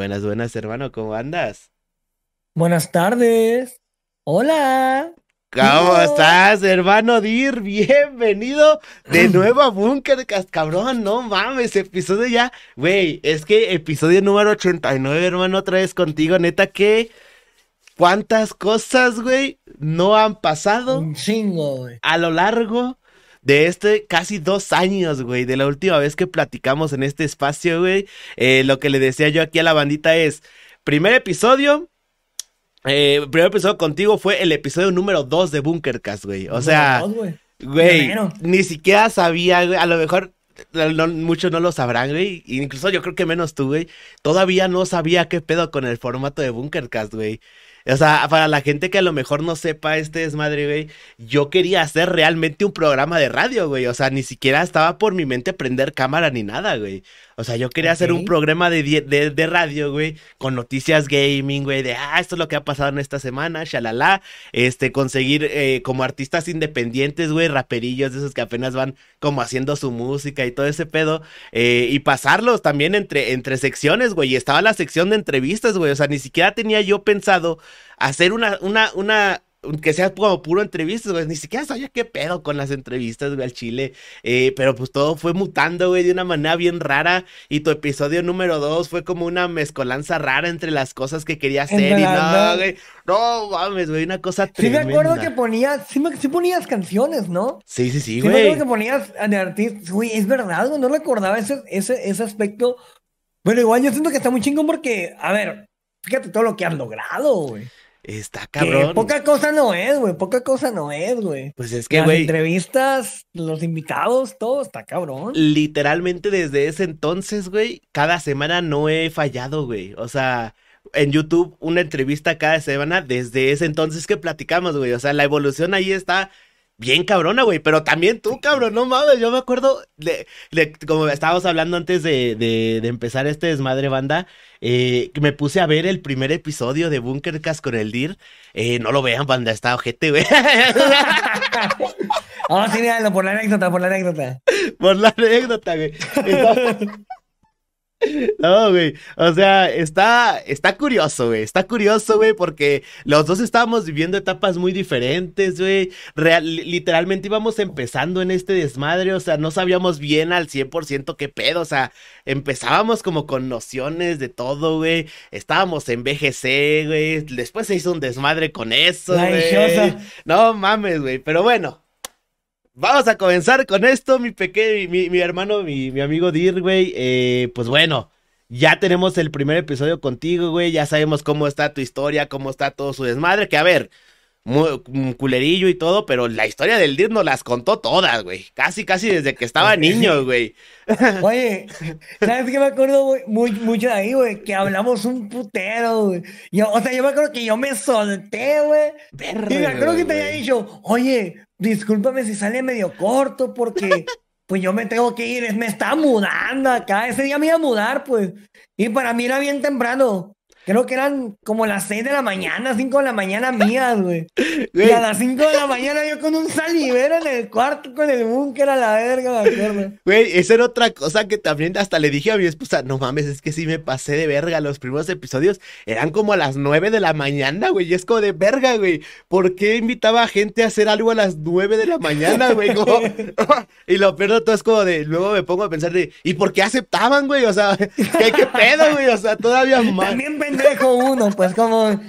Buenas, buenas, hermano, ¿cómo andas? Buenas tardes. Hola. ¿Cómo estás, hermano Dir? Bienvenido de nuevo a Bunkercast, cabrón. No mames, episodio ya. Güey, es que episodio número 89, hermano, otra vez contigo. Neta, que. ¿Cuántas cosas, güey, no han pasado Un chingo, güey. a lo largo de este casi dos años, güey? De la última vez que platicamos en este espacio, güey. Eh, lo que le decía yo aquí a la bandita es: primer episodio. Eh, el primer episodio contigo fue el episodio número 2 de Bunkercast, güey. O sea, Dos, güey. güey, ni siquiera sabía, güey. A lo mejor no- muchos no lo sabrán, güey. Incluso yo creo que menos tú, güey. Todavía no sabía qué pedo con el formato de Bunkercast, güey. O sea, para la gente que a lo mejor no sepa este desmadre, güey, yo quería hacer realmente un programa de radio, güey. O sea, ni siquiera estaba por mi mente prender cámara ni nada, güey. O sea, yo quería hacer un programa de, de, de radio, güey, con noticias gaming, güey, de, ah, esto es lo que ha pasado en esta semana, shalala. Este, conseguir eh, como artistas independientes, güey, raperillos de esos que apenas van como haciendo su música y todo ese pedo. eh, y pasarlos también entre, entre secciones, güey. Y estaba la sección de entrevistas, güey. O sea, ni siquiera tenía yo pensado hacer una, una, una, que sea como puro entrevistas, güey. Ni siquiera sabía qué pedo con las entrevistas, güey, al chile. Eh, pero pues todo fue mutando, güey, de una manera bien rara. Y tu episodio número dos fue como una mezcolanza rara entre las cosas que quería hacer. Y no, güey. No mames, güey, una cosa Sí tremenda. me acuerdo que ponías, sí, me- sí ponías canciones, ¿no? Sí, sí, sí, Sí me acuerdo güey. que ponías de artistas. Güey, es verdad, güey, no recordaba ese, ese, ese aspecto. Pero igual yo siento que está muy chingón porque, a ver, fíjate todo lo que has logrado, güey. Está Que cabrón. poca cosa no es, güey, poca cosa no es, güey. Pues es que, Las güey. entrevistas, los invitados, todo está cabrón. literalmente desde ese entonces, güey, cada semana no he fallado, güey. O sea, en YouTube una entrevista cada semana desde ese entonces que platicamos, güey. O sea, la evolución ahí está bien cabrona, güey. Pero también tú, cabrón, no mames. Yo me acuerdo, de, de- como estábamos hablando antes de, de, de empezar este desmadre banda, eh, me puse a ver el primer episodio de Bunkercast con el DIR. Eh, no lo vean, banda, está ojete, güey. Ah, sí, míralo, por la anécdota, por la anécdota. Por la anécdota, güey. No, güey. O sea, está, está curioso, güey. Está curioso, güey, porque los dos estábamos viviendo etapas muy diferentes, güey. Real- literalmente íbamos empezando en este desmadre, o sea, no sabíamos bien al 100% qué pedo, o sea, empezábamos como con nociones de todo, güey. Estábamos en BGC, güey. Después se hizo un desmadre con eso, La güey. No mames, güey. Pero bueno. Vamos a comenzar con esto, mi pequeño, mi, mi hermano, mi, mi amigo Dir, güey. Eh, pues bueno, ya tenemos el primer episodio contigo, güey. Ya sabemos cómo está tu historia, cómo está todo su desmadre. Que a ver, muy, culerillo y todo, pero la historia del Dir nos las contó todas, güey. Casi, casi desde que estaba niño, güey. Oye, ¿sabes qué me acuerdo, güey? Muy, mucho de ahí, güey? Que hablamos un putero, güey. Yo, o sea, yo me acuerdo que yo me solté, güey. Y me acuerdo que te había dicho, oye, discúlpame si sale medio corto porque pues yo me tengo que ir, me estaba mudando acá. Ese día me iba a mudar, pues. Y para mí era bien temprano. Creo que eran como las 6 de la mañana, 5 de la mañana mías, güey. Y a las 5 de la mañana yo con un salivero en el cuarto con el búnker a la verga, me acuerdo. Güey, esa era otra cosa que también hasta le dije a mi esposa, no mames, es que sí me pasé de verga, los primeros episodios eran como a las 9 de la mañana, güey, y es como de verga, güey, ¿por qué invitaba a gente a hacer algo a las 9 de la mañana, güey? Como- y lo peor de todo es como de, luego me pongo a pensar de, ¿y por qué aceptaban, güey? O sea, ¿qué, qué pedo, güey? O sea, todavía más. También pendejo uno, pues como.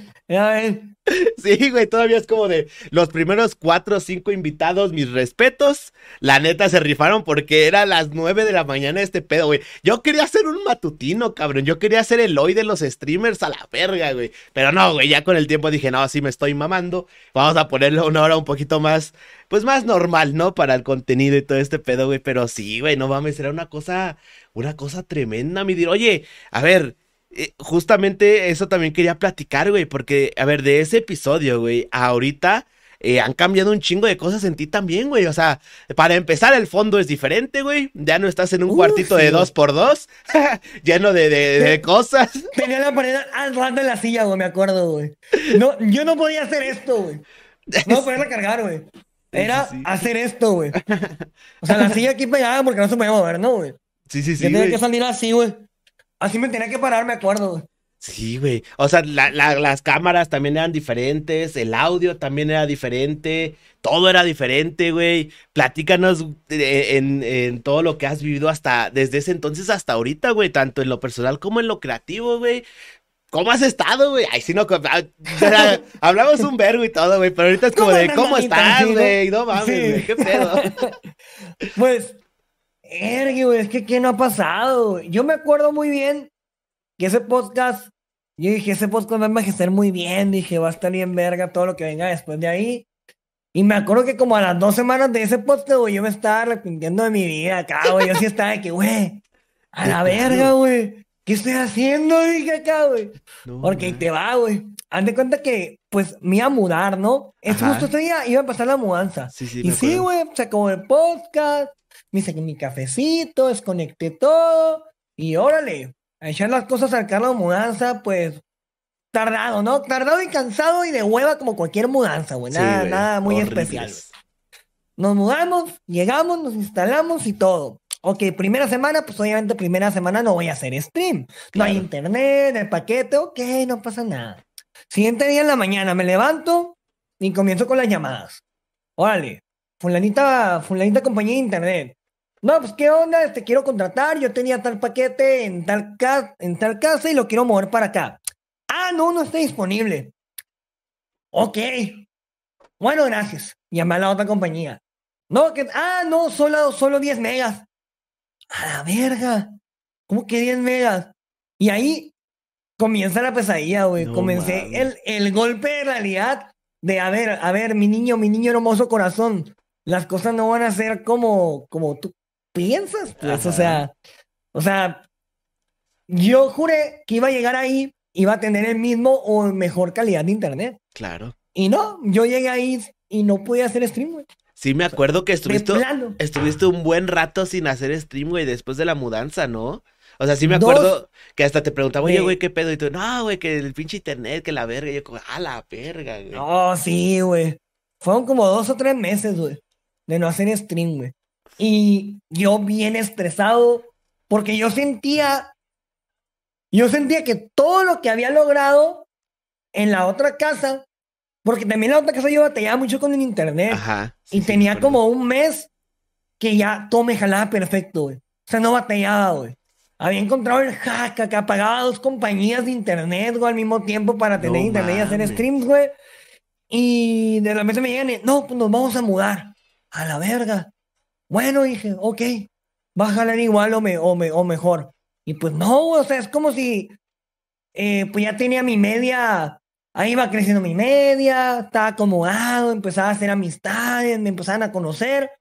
Sí, güey, todavía es como de los primeros cuatro o cinco invitados, mis respetos. La neta se rifaron porque era las nueve de la mañana este pedo, güey. Yo quería ser un matutino, cabrón. Yo quería ser el hoy de los streamers a la verga, güey. Pero no, güey, ya con el tiempo dije, no, sí me estoy mamando. Vamos a ponerle una hora un poquito más, pues más normal, ¿no? Para el contenido y todo este pedo, güey. Pero sí, güey, no mames, era una cosa, una cosa tremenda, mi dir. Oye, a ver. Eh, justamente eso también quería platicar, güey, porque, a ver, de ese episodio, güey, ahorita eh, han cambiado un chingo de cosas en ti también, güey. O sea, para empezar, el fondo es diferente, güey. Ya no estás en un cuartito de dos por dos, lleno de, de- de cosas. Tenía la pared al de la silla, güey, me acuerdo, güey. No, yo no podía hacer esto, güey. No podía cargar, güey. Era Sí, sí. hacer esto, güey. O sea, la silla aquí pegada porque no se podía mover, ¿no, güey? Sí, sí, Yo sí, tenía güey. que salir así, güey. Así me tenía que parar, me acuerdo, güey. Sí, güey. O sea, la- la- las cámaras también eran diferentes, el audio también era diferente, todo era diferente, güey. Platícanos eh, en, en todo lo que has vivido hasta, desde ese entonces hasta ahorita, güey, tanto en lo personal como en lo creativo, güey. ¿Cómo has estado, güey? Ay, sí, no, ah, hablamos un vergo y todo, güey, pero ahorita es como ¿Cómo de, ¿cómo estás, güey? No mames, Sí. güey, qué pedo. Pues, ergue, güey, es que ¿qué no ha pasado? Yo me acuerdo muy bien que ese podcast, yo dije, ese podcast va a envejecer muy bien, dije, va a estar bien verga todo lo que venga después de ahí. Y me acuerdo que como a las dos semanas de ese podcast, güey, yo me estaba arrepintiendo de mi vida acá, güey. Yo sí estaba de que, güey, a la verga, güey. ¿Qué estoy haciendo? Dije acá, güey. No, Porque ahí te va, güey. Haz de cuenta que, pues, me iba a mudar, ¿no? Es Ajá. justo ese día iba a empezar la mudanza. Sí, sí, y sí, güey, se acabó el podcast, me saqué mi cafecito, desconecté todo y órale, a echar las cosas al carro de mudanza, pues, tardado, ¿no? Tardado y cansado y de hueva como cualquier mudanza, güey. Sí, Nada, güey, nada muy horribles. especial. Nos mudamos, llegamos, nos instalamos y todo. Ok, primera semana, pues obviamente primera semana no voy a hacer stream. No hay internet, el paquete, ok, no pasa nada. Siguiente día en la mañana me levanto y comienzo con las llamadas. Órale, fulanita, fulanita compañía de internet. No, pues qué onda, te quiero contratar, yo tenía tal paquete en tal, ca- en tal casa y lo quiero mover para acá. Ah, no, no está disponible. Ok. Bueno, gracias. Llamé a la otra compañía. No, que, ah, no, solo, solo 10 megas. A la verga. ¿Cómo que 10 megas? Y ahí comienza la pesadilla, güey. No Comencé el, el golpe de realidad de, a ver, a ver, mi niño, mi niño hermoso corazón. Las cosas no van a ser como, como tú piensas, pues. Ajá. O sea, o sea, yo juré que iba a llegar ahí, iba a tener el mismo o mejor calidad de internet. Claro. Y no, yo llegué ahí y no pude hacer stream, güey. Sí, me acuerdo que estuviste, estuviste un buen rato sin hacer stream, güey, después de la mudanza, ¿no? O sea, sí me Dos acuerdo que hasta te preguntaba, oye, güey, ¿qué pedo? Y tú, no, güey, que el pinche internet, que la verga. Y yo, como, ah, la verga, güey. No, sí, güey. Fueron como dos o tres meses, güey, de no hacer stream, güey. Y yo bien estresado, porque yo sentía, yo sentía que todo lo que había logrado en la otra casa, porque también en la otra casa yo batallaba mucho con el internet. Ajá. sí, Y sí, tenía acuerdo. como un mes que ya todo me jalaba perfecto, güey. O sea, no batallaba, güey. Había encontrado el hack acá, pagaba dos compañías de internet, güey, al mismo tiempo para tener No internet y hacer streams, güey. Y de repente me llegan y, no, pues nos vamos a mudar. A la verga. Bueno, dije, ok, va a jalar igual o, me, o, me, o mejor. Y pues no, o sea, es como si, eh, pues ya tenía mi media, ahí iba creciendo mi media, estaba acomodado, empezaba a hacer amistades, me empezaban a conocer.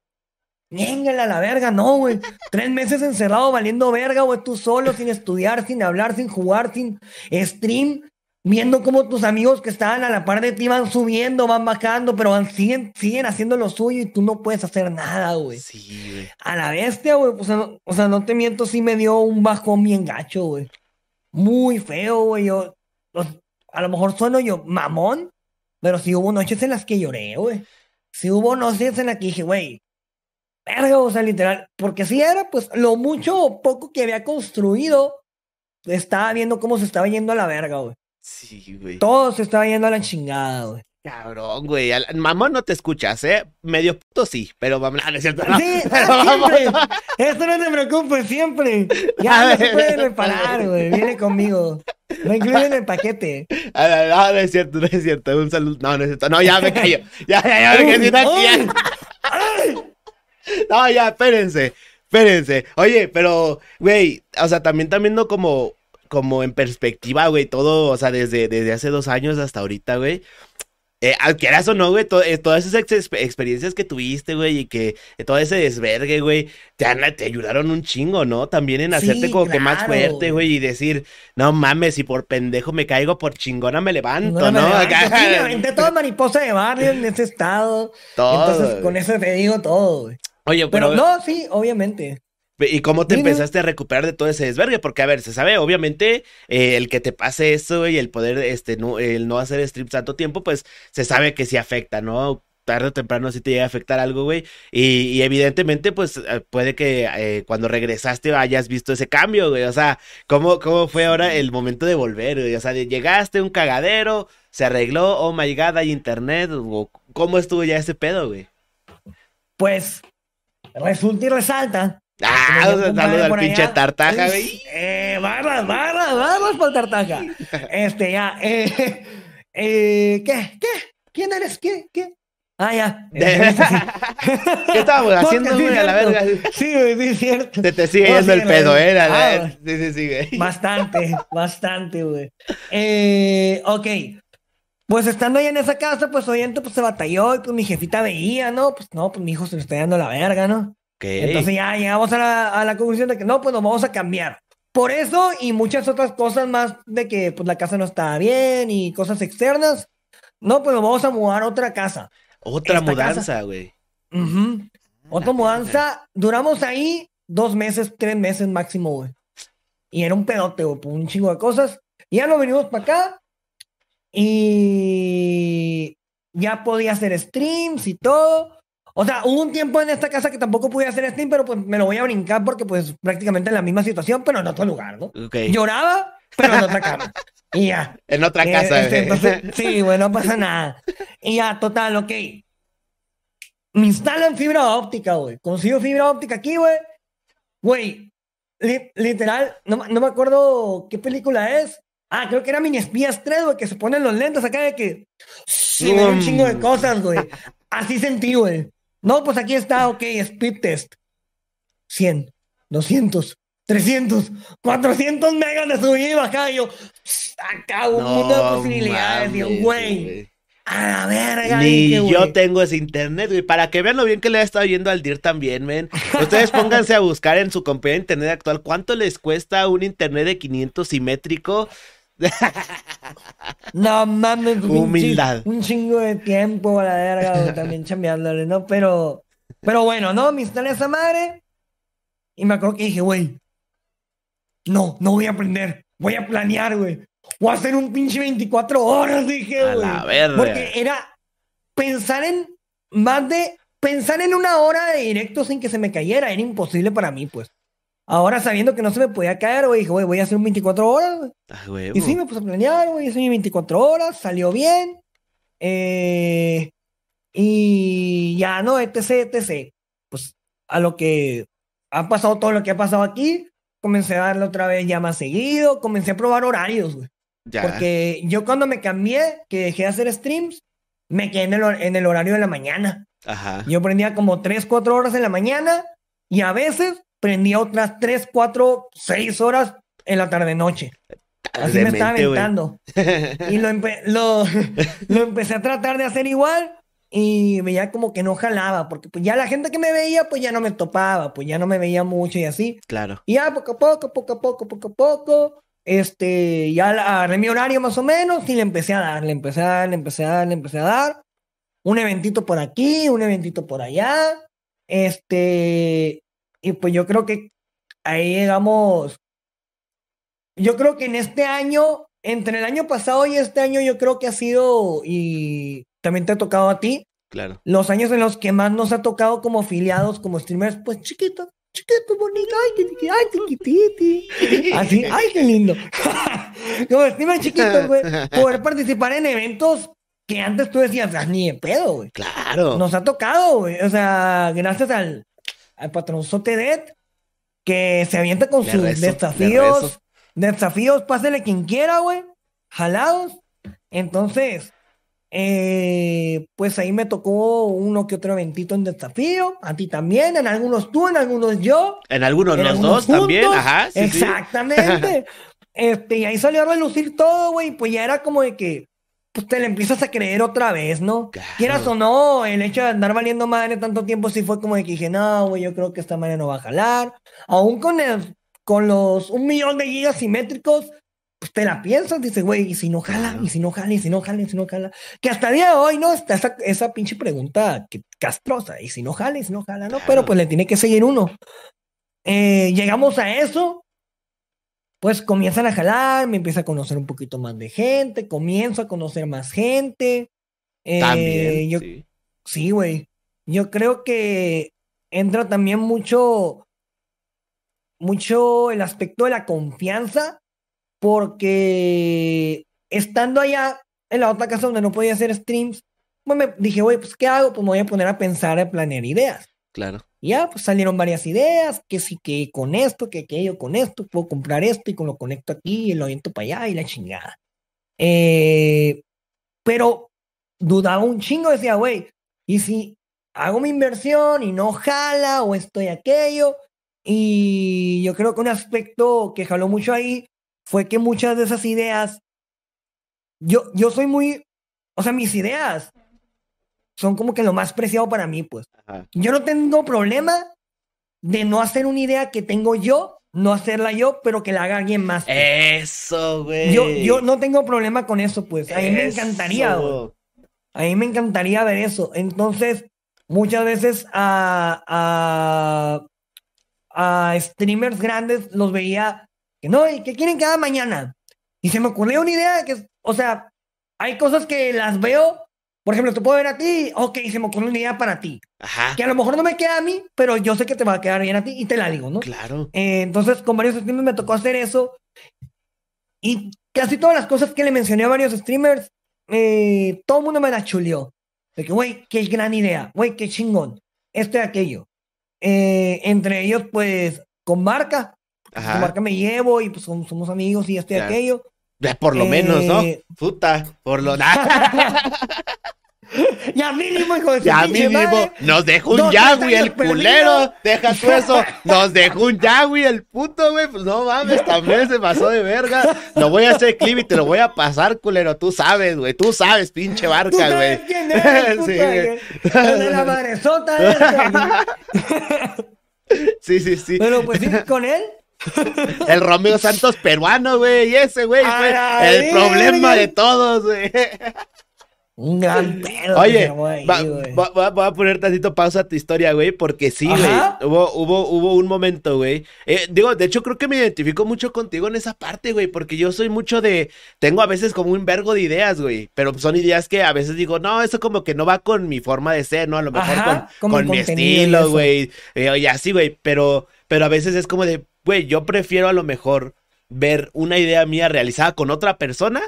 Ñéngale a la verga, no, güey. Tres meses encerrado valiendo verga, güey, tú solo, sin estudiar, sin hablar, sin jugar, sin stream, viendo cómo tus amigos que estaban a la par de ti van subiendo, van bajando, pero van, siguen, siguen haciendo lo suyo y tú no puedes hacer nada, güey. Sí, güey. A la bestia, güey. O sea, no, o sea, no te miento, sí me dio un bajón bien gacho, güey. Muy feo, güey. Yo, a lo mejor sueno yo mamón, pero sí hubo noches en las que lloré, güey. Sí hubo noches en las que dije, güey, verga, o sea, literal. Porque sí era, pues, lo mucho o poco que había construido, estaba viendo cómo se estaba yendo a la verga, güey. Sí, güey. Todo se estaba yendo a la chingada, güey. Cabrón, güey. Mamón no te escuchas, ¿eh? Medio puto sí, pero vamos, no, es cierto. no. Sí, Pero ah, vamos, siempre. Eso no te preocupes, siempre. Ya no se puede reparar, güey. Viene conmigo. Lo incluye en el paquete. Ah, No, no, no es cierto, no es cierto. Un saludo. No, no es cierto. No, ya me callo. Ya, ya, ya, me aquí, ya. ¡Ay! No, ya, espérense, espérense. Oye, pero, güey, o sea, también también no como, como en perspectiva, güey, todo, o sea, desde, desde hace dos años hasta ahorita, güey. Eh, quieras o no, güey, to- eh, todas esas ex- experiencias que tuviste, güey, y que eh, todo ese desvergue, güey, te, te ayudaron un chingo, ¿no? También en hacerte Sí, como que más claro, fuerte, güey. y decir, no mames, si por pendejo me caigo, por chingona me levanto, No, ¿no? me levanto. Acá- Sí, aventé todo mariposa de barrio en ese estado. Todo, Entonces, con eso te digo todo, güey. Oye, Pero pero, no, sí, obviamente. ¿Y cómo te empezaste a recuperar de todo ese desvergue? Porque, a ver, se sabe, obviamente, eh, el que te pase eso y el poder, este, no, el no hacer streams tanto tiempo, pues se sabe que sí afecta, ¿no? tarde o temprano sí te llega a afectar algo, güey. Y, y evidentemente, pues eh, puede que eh, cuando regresaste hayas visto ese cambio, güey. O sea, ¿cómo, ¿cómo fue ahora el momento de volver, güey? O sea, llegaste, un cagadero, se arregló, oh my god, hay internet, o ¿cómo estuvo ya ese pedo, güey? Pues resulta y resalta. Ah, o sea, un compadre saludo al pinche allá. tartaja, güey. Eh, barras, barras, barras por tartaja. Este, ya. Eh, eh, ¿Qué? ¿Qué? ¿Quién eres? ¿Qué? ¿Qué? Ah, ya. Eh, sí, sí. ¿Qué estábamos haciendo, Sí, güey? A la verga. Sí, güey, sí, es cierto. Te, te sigue Oh, yendo sí, el pedo. ¿eh? Ah, sí, sí, sí, güey. Bastante, bastante, güey. Eh, ok. Pues estando ahí en esa casa, pues obviamente pues se batalló y pues mi jefita veía, ¿no? Pues no, pues mi hijo se le está dando la verga, ¿no? Ok. Entonces ya llegamos a la, a la conclusión de que no, pues nos vamos a cambiar. Por eso y muchas otras cosas más de que pues la casa no estaba bien y cosas externas, no, pues nos vamos a mudar a otra casa. Otra esta mudanza, güey. Ujú. Otra mudanza, duramos ahí dos meses, tres meses máximo, güey. Y era un pedote, güey, un chingo de cosas. Y ya nos venimos para acá. Y ya podía hacer streams y todo. O sea, hubo un tiempo en esta casa que tampoco pude hacer stream, pero pues me lo voy a brincar porque pues prácticamente en la misma situación, pero en otro lugar, ¿no? Ok. Lloraba, pero en otra cama. Y ya. En otra Eh, casa, este, entonces, sí, güey, no pasa nada. Y ya, total, ok. Me instalan fibra óptica, güey. Consigo fibra óptica aquí, güey. Güey, li- literal, no, me- no me acuerdo qué película es. Ah, creo que era Mini Espías 3, güey, que se ponen los lentes acá de que... Sí, da un chingo de cosas, güey. Así sentí, güey. No, pues aquí está, ok, speed test. 100, 200, 300, 400 megas de subida y bajada. Y yo, acá un mundo de posibilidades. Y mames, güey, a la verga. Ni dije, yo tengo ese internet, güey. Para que vean lo bien que le ha estado yendo al DIR también, men. Ustedes pónganse a buscar en su compañía de internet actual cuánto les cuesta un internet de 500 simétrico. No mames, un Humildad. Un chingo de tiempo a la verga, también chambeándole, ¿no? Pero, pero bueno, ¿no? Me instalé esa madre. Y me acuerdo que dije, güey, no, no voy a aprender. Voy a planear, güey. Voy a hacer un pinche 24 horas, dije, güey. Porque era pensar en más de. Pensar en una hora de directo sin que se me cayera era imposible para mí, pues. Ahora sabiendo que no se me podía caer, güey, dije, güey, voy a hacer un 24 horas, güey. Ah. Y sí, me puse a planear, güey, hice mis 24 horas, salió bien. Eh, y ya, ¿no? Etc, etc. Pues a lo que ha pasado todo lo que ha pasado aquí, comencé a darle otra vez ya más seguido, comencé a probar horarios, güey. Ya. Porque yo cuando me cambié, que dejé de hacer streams, me quedé en el, en el horario de la mañana. Ajá. Yo prendía como 3, 4 horas en la mañana y a veces prendía otras 3, 4, 6 horas en la tarde-noche. Así me estaba Demente, aventando. Y lo, empe- lo, lo empecé a tratar de hacer igual y veía como que no jalaba, porque pues ya la gente que me veía pues ya no me topaba, pues ya no me veía mucho y así. Claro. Y ya poco a poco, poco a poco, poco a poco, este, ya agarré mi horario más o menos y le empecé a dar, le empecé a dar, le empecé a dar, le empecé a dar. Un eventito por aquí, un eventito por allá. Este, y pues yo creo que ahí llegamos. Yo creo que en este año, entre el año pasado y este año, yo creo que ha sido, y también te ha tocado a ti, Claro. los años en los que más nos ha tocado como afiliados, como streamers, pues chiquitos, chiquitos, bonitos, ay, que- ay, chiquititi. Así, ay, qué lindo. como streamers chiquitos, güey, poder participar en eventos que antes tú decías, "Ah, ni de pedo, güey. Claro. Nos ha tocado, güey. O sea, gracias al, al patronzote Dead, que se avienta con Le sus rezo, desafíos. Desafíos, pásele quien quiera, güey. Jalados. Entonces, eh, pues ahí me tocó uno que otro eventito en desafío. A ti también, en algunos tú, en algunos yo. En algunos en los algunos dos también. Ajá. sí, sí. Exactamente. Este, y ahí salió a relucir todo, güey. Pues ya era como de que pues te le empiezas a creer otra vez, ¿no? Claro. Quieras o no, el hecho de andar valiendo madre tanto tiempo sí fue como de que dije, no, güey, yo creo que esta madre no va a jalar. Aún con el, con los un millón de gigas simétricos, pues te la piensas, dices, güey, y si no jala, y si no jala, y si no jala, y si no jala. Que hasta el día de hoy, ¿no? Está esa, esa pinche pregunta que, castrosa, y si no jala, y si no jala, ¿no? Claro. Pero pues le tiene que seguir uno. Eh, llegamos a eso, pues comienzan a jalar, me empieza a conocer un poquito más de gente, comienzo a conocer más gente. Eh, También. yo, sí. sí, güey. Yo creo que entra también mucho, mucho el aspecto de la confianza, porque estando allá en la otra casa donde no podía hacer streams, pues me dije, güey, pues ¿qué hago? Pues me voy a poner a pensar, a planear ideas. Claro. Ya, pues salieron varias ideas, que sí, que con esto, que aquello, con esto, puedo comprar esto y con lo conecto aquí y lo aviento para allá y la chingada. Eh, pero dudaba un chingo, decía, güey, ¿y si hago mi inversión y no jala o esto y aquello? Y yo creo que un aspecto que jaló mucho ahí fue que muchas de esas ideas, yo, yo soy muy, o sea, mis ideas son como que lo más preciado para mí, pues. Ajá. Yo no tengo problema de no hacer una idea que tengo yo, no hacerla yo, pero que la haga alguien más. pues. Eso, güey. Yo, yo no tengo problema con eso, pues. A mí me encantaría, güey. A mí me encantaría ver eso. Entonces, muchas veces a, a, a streamers grandes los veía que no, ¿y qué quieren que haga mañana? Y se me ocurrió una idea que, o sea, hay cosas que las veo, por ejemplo, te puedo ver a ti, ok, se me ocurrió una idea para ti, Ajá. que a lo mejor no me queda a mí, pero yo sé que te va a quedar bien a ti y te la digo, ¿no? Claro. Eh, entonces, con varios streamers me tocó hacer eso. Y casi todas las cosas que le mencioné a varios streamers, eh, todo el mundo me las chuleó. De que, güey, qué gran idea, güey, qué chingón. Esto y aquello. Eh, entre ellos, pues, con marca. Con Ajá. marca me llevo y pues som- somos amigos y esto y Claro. aquello. Ya por lo menos, ¿no? Eh, Puta, por lo ya mínimo, hijo de Ya mínimo, madre. nos dejó un Yagüi el culero. Deja tú eso. Nos dejó un Yagüi el puto, güey. Pues no mames, también se pasó de verga. Lo voy a hacer clip y te lo voy a pasar, culero. Tú sabes, güey. Tú sabes, pinche ¿Tú barca, güey. Sí, de la madresota esta. Sí, sí, sí. Pero pues sí, con él. El Romeo Santos peruano, güey. Y ese, güey, fue el problema de todos, güey. Un gran pedo. Oye, ahí, va- güey. va- va- voy a poner tantito pausa a tu historia, güey, porque sí, güey. Hubo, hubo, hubo un momento, güey. Eh, digo, de hecho, creo que me identifico mucho contigo en esa parte, güey, porque yo soy mucho de. Tengo a veces como un vergo de ideas, güey, pero son ideas que a veces digo, no, eso como que no va con mi forma de ser, ¿no? A lo mejor Ajá, con, con mi estilo, güey. eh, y así, güey, pero, pero a veces es como de, güey, yo prefiero a lo mejor ver una idea mía realizada con otra persona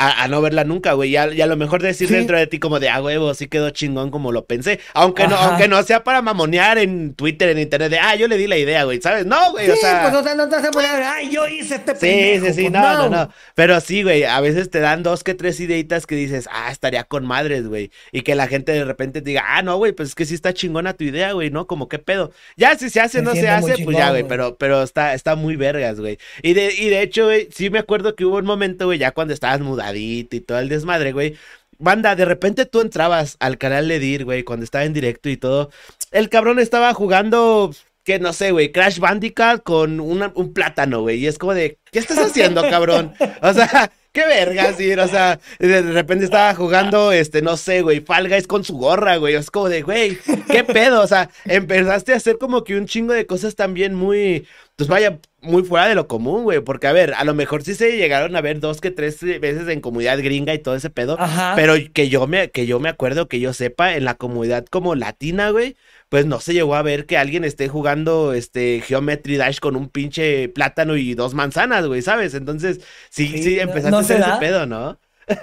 a, a no verla nunca, güey. Y a, y a lo mejor decir Sí. dentro de ti como de, ah, huevo, sí quedó chingón como lo pensé. Aunque no, aunque no sea para mamonear en Twitter, en internet, de, ah, yo le di la idea, güey, ¿sabes? No, güey, Sí, o sea... pues o sea, no te vas a poner, ay, yo hice este Sí, pendejo. sí, sí, Pues, no, no, no. Pero sí, güey, a veces te dan dos que tres ideitas que dices, ah, estaría con madres, güey. Y que la gente de repente diga, ah, no, güey, pues es que sí está chingona tu idea, güey, ¿no? Como qué pedo. Ya si se hace o Se no se hace, pues ya, güey, pero, pero está, está muy vergas, güey. Y de, y de hecho, güey, sí me acuerdo que hubo un momento, güey, ya cuando estabas y todo el desmadre, güey. Banda, de repente tú entrabas al canal de Dir, güey, cuando estaba en directo y todo. El cabrón estaba jugando, que no sé, güey, Crash Bandicoot con un plátano, güey. Y es como de, ¿qué estás haciendo, cabrón? O sea, qué verga, sí, o sea, de repente estaba jugando, este, no sé, güey, Fall Guys con su gorra, güey. Es como de, güey, qué pedo, o sea, empezaste a hacer como que un chingo de cosas también muy, pues vaya, muy fuera de lo común, güey. Porque, a ver, a lo mejor sí se llegaron a ver dos que tres veces en comunidad gringa y todo ese pedo. Ajá. Pero que yo me, que yo me acuerdo, que yo sepa, en la comunidad como latina, güey, pues no se llegó a ver que alguien esté jugando este Geometry Dash con un pinche plátano y dos manzanas, güey, ¿sabes? Entonces, sí, sí, empezaste no a hacer se ese pedo, ¿no?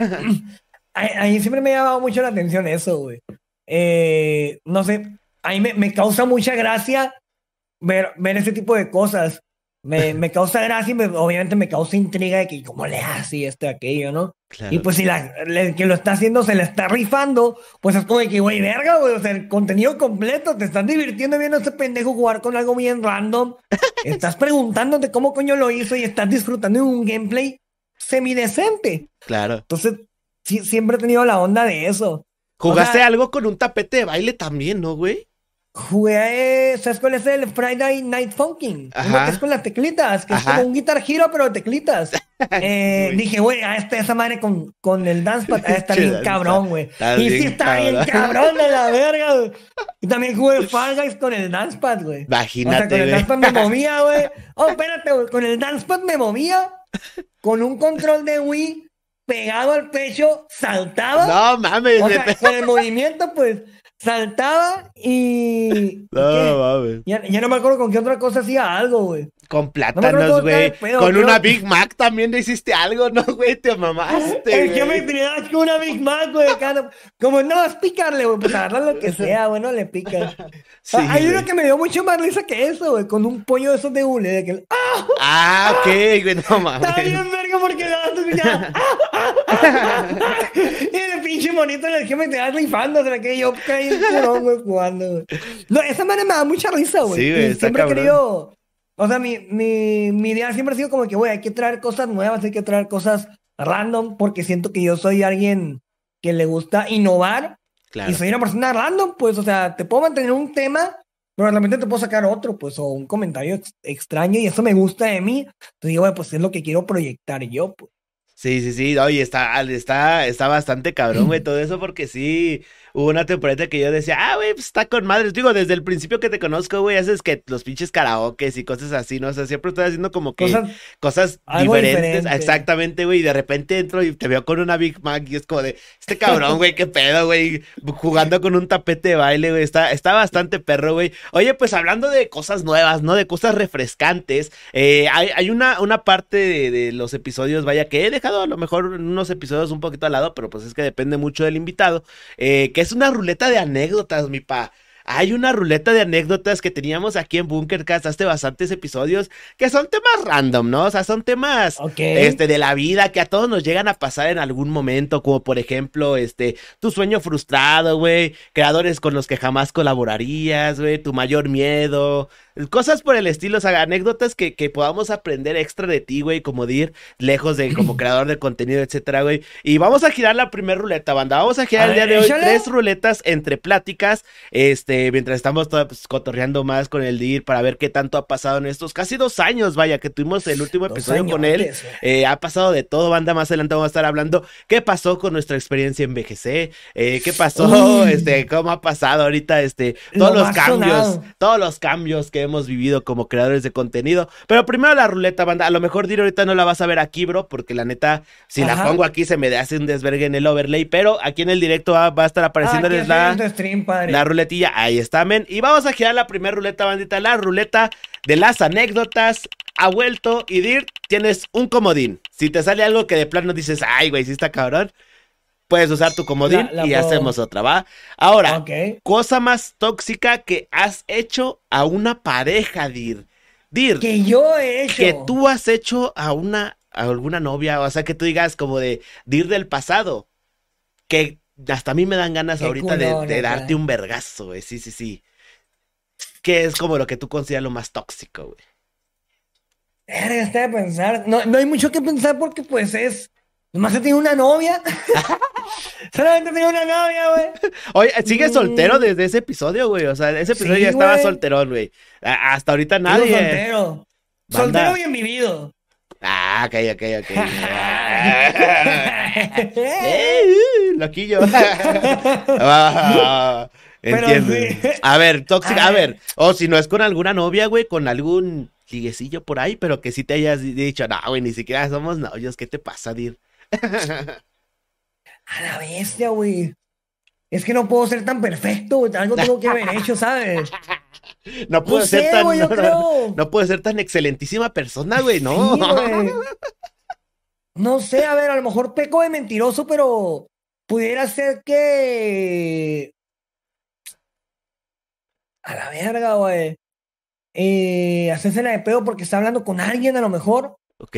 Ahí, ahí siempre me ha llamado mucho la atención eso, güey. Eh, no sé, a mí me, me causa mucha gracia ver, ver ese tipo de cosas. Me, me causa gracia y me- obviamente me causa intriga de que cómo le hace esto y aquello, ¿no? Claro. Y pues si la, el que lo está haciendo se le está rifando, pues es como de que, güey, verga, güey, o sea, el contenido completo, te estás divirtiendo viendo a ese pendejo jugar con algo bien random, estás preguntándote cómo coño lo hizo y estás disfrutando de un gameplay semidecente. Claro. Entonces, sí, siempre he tenido la onda de eso. ¿Jugaste sea- algo con un tapete de baile también, no, güey? Jugué, ¿sabes cuál es el Friday Night Funkin'? Uno Ajá. que es con las teclitas, que Ajá. es como un Guitar Hero, pero de teclitas. Eh, dije, güey, a esta, esa madre con, con el Dancepad, a está bien cabrón, güey. Y sí está bien cabrón. de la verga, güey. Y también jugué Fall Guys con el Dancepad, güey. O sea, Imagínate, con el. Dancepad me movía, güey. Oh, espérate, güey. Con el Dancepad me movía con un control de Wii pegado al pecho, saltaba. No mames. O sea, con el movimiento, pues, saltaba y... No mames. Ya, ya, no me acuerdo con qué otra cosa hacía algo, güey. Con plátanos, güey. No con una Big Mac también le hiciste algo, ¿no, güey? Te mamaste. Es que me tiré con una Big Mac, güey. Como no vas a picarle, güey. Pues agarra lo que sea, güey, no le picas. Sí, Hay uno que me dio mucho más risa que eso, güey. Con un pollo de esos de hule. De que... ¡Ah! Ah, ok, güey, no mames. Está bien, verga, porque ya. y el pinche monito en el que me te rifando. O sea, que yo caí en curón, güey, jugando, güey. No, esa manera me da mucha risa, güey. Sí, güey. Siempre he querido. O sea, mi, mi, mi idea siempre ha sido como que, güey, hay que traer cosas nuevas, hay que traer cosas random, porque siento que yo soy alguien que le gusta innovar y soy una persona random, pues, o sea, te puedo mantener un tema, pero realmente te puedo sacar otro, pues, o un comentario extraño y eso me gusta de mí. Entonces digo, pues es lo que quiero proyectar yo, pues. Sí, sí, sí, oye, está, está, está bastante cabrón, güey, todo eso porque sí, hubo una temporada que yo decía, ah, güey, pues está con madres. Digo, desde el principio que te conozco, güey, haces que los pinches karaokes y cosas así, ¿no? O sea, siempre estás haciendo como que cosas, diferentes. Exactamente, güey. Y de repente entro y te veo con una Big Mac y es como de, este cabrón, güey, qué pedo, güey. Jugando con un tapete de baile, güey. Está, está bastante perro, güey. Oye, pues hablando de cosas nuevas, ¿no? De cosas refrescantes. Eh, hay, hay una, una parte de, de, los episodios, vaya, que he dejado a lo mejor unos episodios un poquito al lado, pero pues es que depende mucho del invitado. Eh, que es una ruleta de anécdotas, mi pa. Hay una ruleta de anécdotas que teníamos aquí en Bunkercast hace bastantes episodios que son temas random, ¿no? O sea, son temas este, de la vida que a todos nos llegan a pasar en algún momento, como por ejemplo, este, tu sueño frustrado, güey, creadores con los que jamás colaborarías, güey, tu mayor miedo, Cosas por el estilo, o sea, anécdotas que, que podamos aprender extra de ti, güey, como de ir lejos de como creador de contenido, etcétera, güey. Y vamos a girar la primera ruleta, banda. Vamos a girar el día de hoy tres ruletas entre pláticas, este, mientras estamos todos pues, cotorreando más con el DIR para ver qué tanto ha pasado en estos casi dos años, vaya, que tuvimos el último episodio con él. Eh, ha pasado de todo, banda. Más adelante vamos a estar hablando qué pasó con nuestra experiencia en BGC, eh, qué pasó, este, cómo ha pasado ahorita, este, todos los cambios, todos los cambios que hemos vivido como creadores de contenido. Pero primero la ruleta, banda. A lo mejor Dir ahorita no la vas a ver aquí, bro, porque la neta, si la pongo aquí se me hace un desvergue en el overlay. Pero aquí en el directo va, a estar apareciendo la, la ruletilla. Ahí está, men. Y vamos a girar la primera ruleta, bandita. La ruleta de las anécdotas ha vuelto y Dir, tienes un comodín. Si te sale algo que de plano dices, ay, güey, si está cabrón, puedes usar tu comodín y hacemos otra, ¿va? Ahora, cosa más tóxica que has hecho a una pareja, Dir. Dir. Que yo he hecho. Que tú has hecho a una, a alguna novia, o sea, que tú digas como de Dir del pasado. Que hasta a mí me dan ganas ahorita de, darte un vergazo, güey. Sí, sí, sí. Que es como lo que tú consideras lo más tóxico, güey. Está de pensar. No, no hay mucho que pensar porque pues es Nomás he tenido una novia. Solamente tenía una novia, güey. Oye, sigue soltero mm. desde ese episodio, güey. O sea, ese episodio ya estaba solterón, güey. Hasta ahorita nadie. soltero. Soltero bien vivido. Ah, ok, ok, ok. loquillo. entiendo. A ver, tóxica, a ver. O si no es con alguna novia, güey, con algún liguecillo por ahí, pero que sí te hayas dicho, no, güey, ni siquiera somos novios. ¿Qué te pasa, Dir? A la bestia, güey. Es que no puedo ser tan perfecto, güey. Algo tengo que haber hecho, ¿sabes? No puedo ser tan. no, puedo ser tan excelentísima persona, güey, no. no sé, a ver, a lo mejor peco de mentiroso, pero pudiera ser que. A la verga, güey. Eh, hacerse la de pedo porque está hablando con alguien, a lo mejor. Ok.